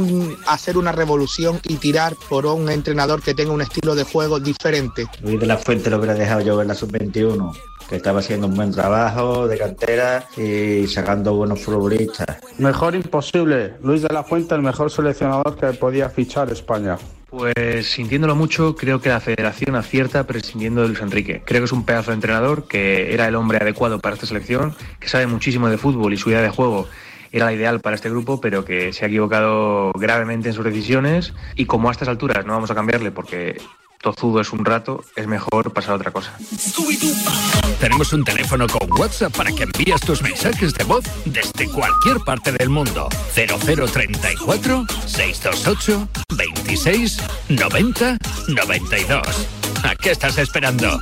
hacer una revolución y tirar por un entrenador que tenga un estilo de juego diferente? Luis de la Fuente lo hubiera dejado yo en la sub-21 que estaba haciendo un buen trabajo de cantera y sacando buenos futbolistas. Mejor imposible. Luis de la Fuente, el mejor seleccionador que podía fichar España. Pues sintiéndolo mucho, creo que la federación acierta prescindiendo de Luis Enrique. Creo que es un pedazo de entrenador, que era el hombre adecuado para esta selección, que sabe muchísimo de fútbol y su idea de juego era la ideal para este grupo, pero que se ha equivocado gravemente en sus decisiones y como a estas alturas no vamos a cambiarle porque tozudo es un rato, es mejor pasar a otra cosa. Tenemos un teléfono con WhatsApp para que envíes tus mensajes de voz desde cualquier parte del mundo. 0034 628 26 90 92. ¿A qué estás esperando?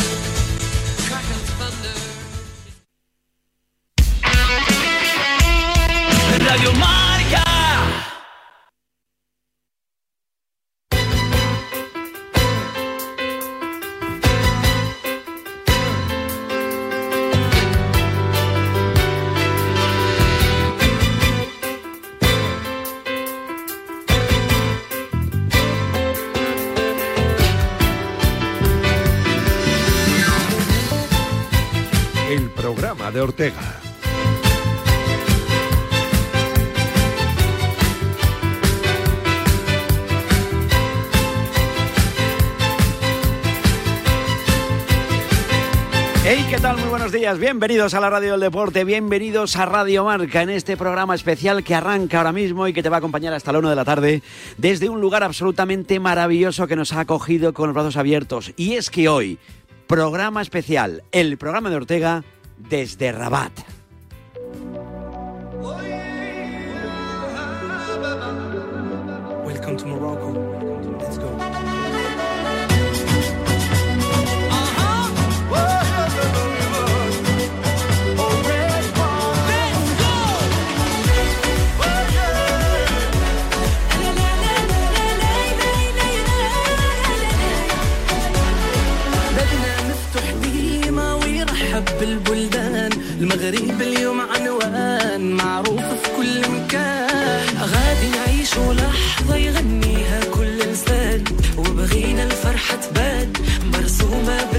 El programa de Ortega. Hey, ¿qué tal? Muy buenos días. Bienvenidos a la Radio del Deporte, bienvenidos a Radio Marca en este programa especial que arranca ahora mismo y que te va a acompañar hasta la 1 de la tarde desde un lugar absolutamente maravilloso que nos ha acogido con los brazos abiertos. Y es que hoy, programa especial, el programa de Ortega desde Rabat. Welcome to Morocco. المغرب اليوم عنوان معروف في كل مكان. غادي نعيشوا لحظة يغنيها كل لسان وبغينا الفرحة تبان. مرسومة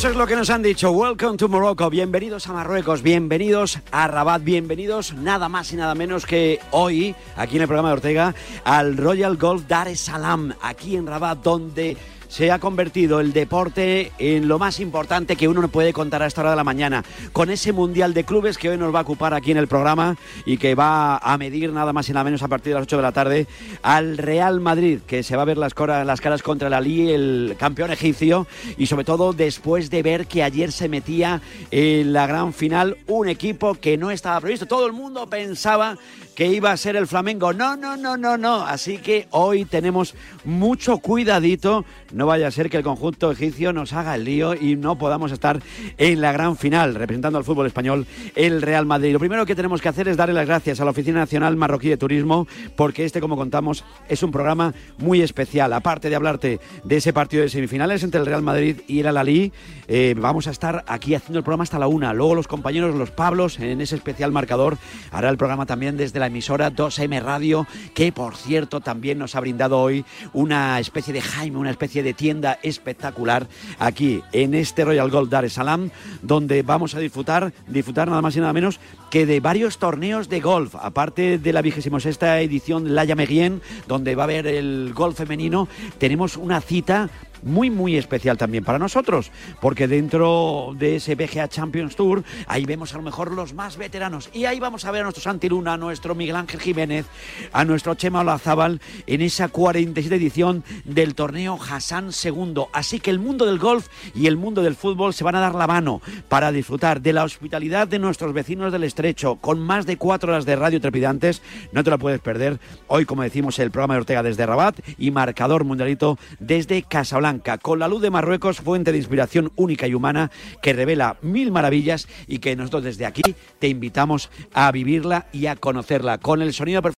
eso es lo que nos han dicho. Welcome to Morocco. Bienvenidos a Marruecos, bienvenidos a Rabat, bienvenidos nada más y nada menos que hoy, aquí en el programa de Ortega, al Royal Golf Dar es Salaam, aquí en Rabat, donde se ha convertido el deporte en lo más importante que uno no puede contar a esta hora de la mañana, con ese Mundial de Clubes que hoy nos va a ocupar aquí en el programa y que va a medir nada más y nada menos a partir de las 8 de la tarde al Real Madrid, que se va a ver las, las caras contra el Ali, el campeón egipcio, y sobre todo después de ver que ayer se metía en la gran final un equipo que no estaba previsto. Todo el mundo pensaba que iba a ser el Flamengo. No, no, no, no, no. Así que hoy tenemos mucho cuidadito. No vaya a ser que el conjunto egipcio nos haga el lío y no podamos estar en la gran final representando al fútbol español el Real Madrid. Lo primero que tenemos que hacer es darle las gracias a la Oficina Nacional Marroquí de Turismo porque este, como contamos, es un programa muy especial. Aparte de hablarte de ese partido de semifinales entre el Real Madrid y el Al-Ali, eh, vamos a estar aquí haciendo el programa hasta la una. Luego los compañeros, los Pablos, en ese especial marcador, hará el programa también desde la emisora 2M Radio, que por cierto también nos ha brindado hoy una especie de Jaime, una especie de tienda espectacular aquí en este Royal Golf Dar es Salaam, donde vamos a disfrutar, disfrutar nada más y nada menos que de varios torneos de golf, aparte de la vigésima sexta edición de La Llamerien, donde va a haber el golf femenino, tenemos una cita muy muy especial también para nosotros, porque dentro de ese BGA Champions Tour, ahí vemos a lo mejor los más veteranos y ahí vamos a ver a nuestro Santi Luna, a nuestro Miguel Ángel Jiménez, a nuestro Chema Olazábal en esa 47 edición del torneo Hassan II. Así que el mundo del golf y el mundo del fútbol se van a dar la mano para disfrutar de la hospitalidad de nuestros vecinos del estrecho, con más de cuatro horas de radio trepidantes. No te lo puedes perder. Hoy, como decimos, el programa de Ortega desde Rabat y marcador mundialito desde Casablanca con la luz de Marruecos, fuente de inspiración única y humana que revela mil maravillas y que nosotros desde aquí te invitamos a vivirla y a conocerla. Con el sonido perfecto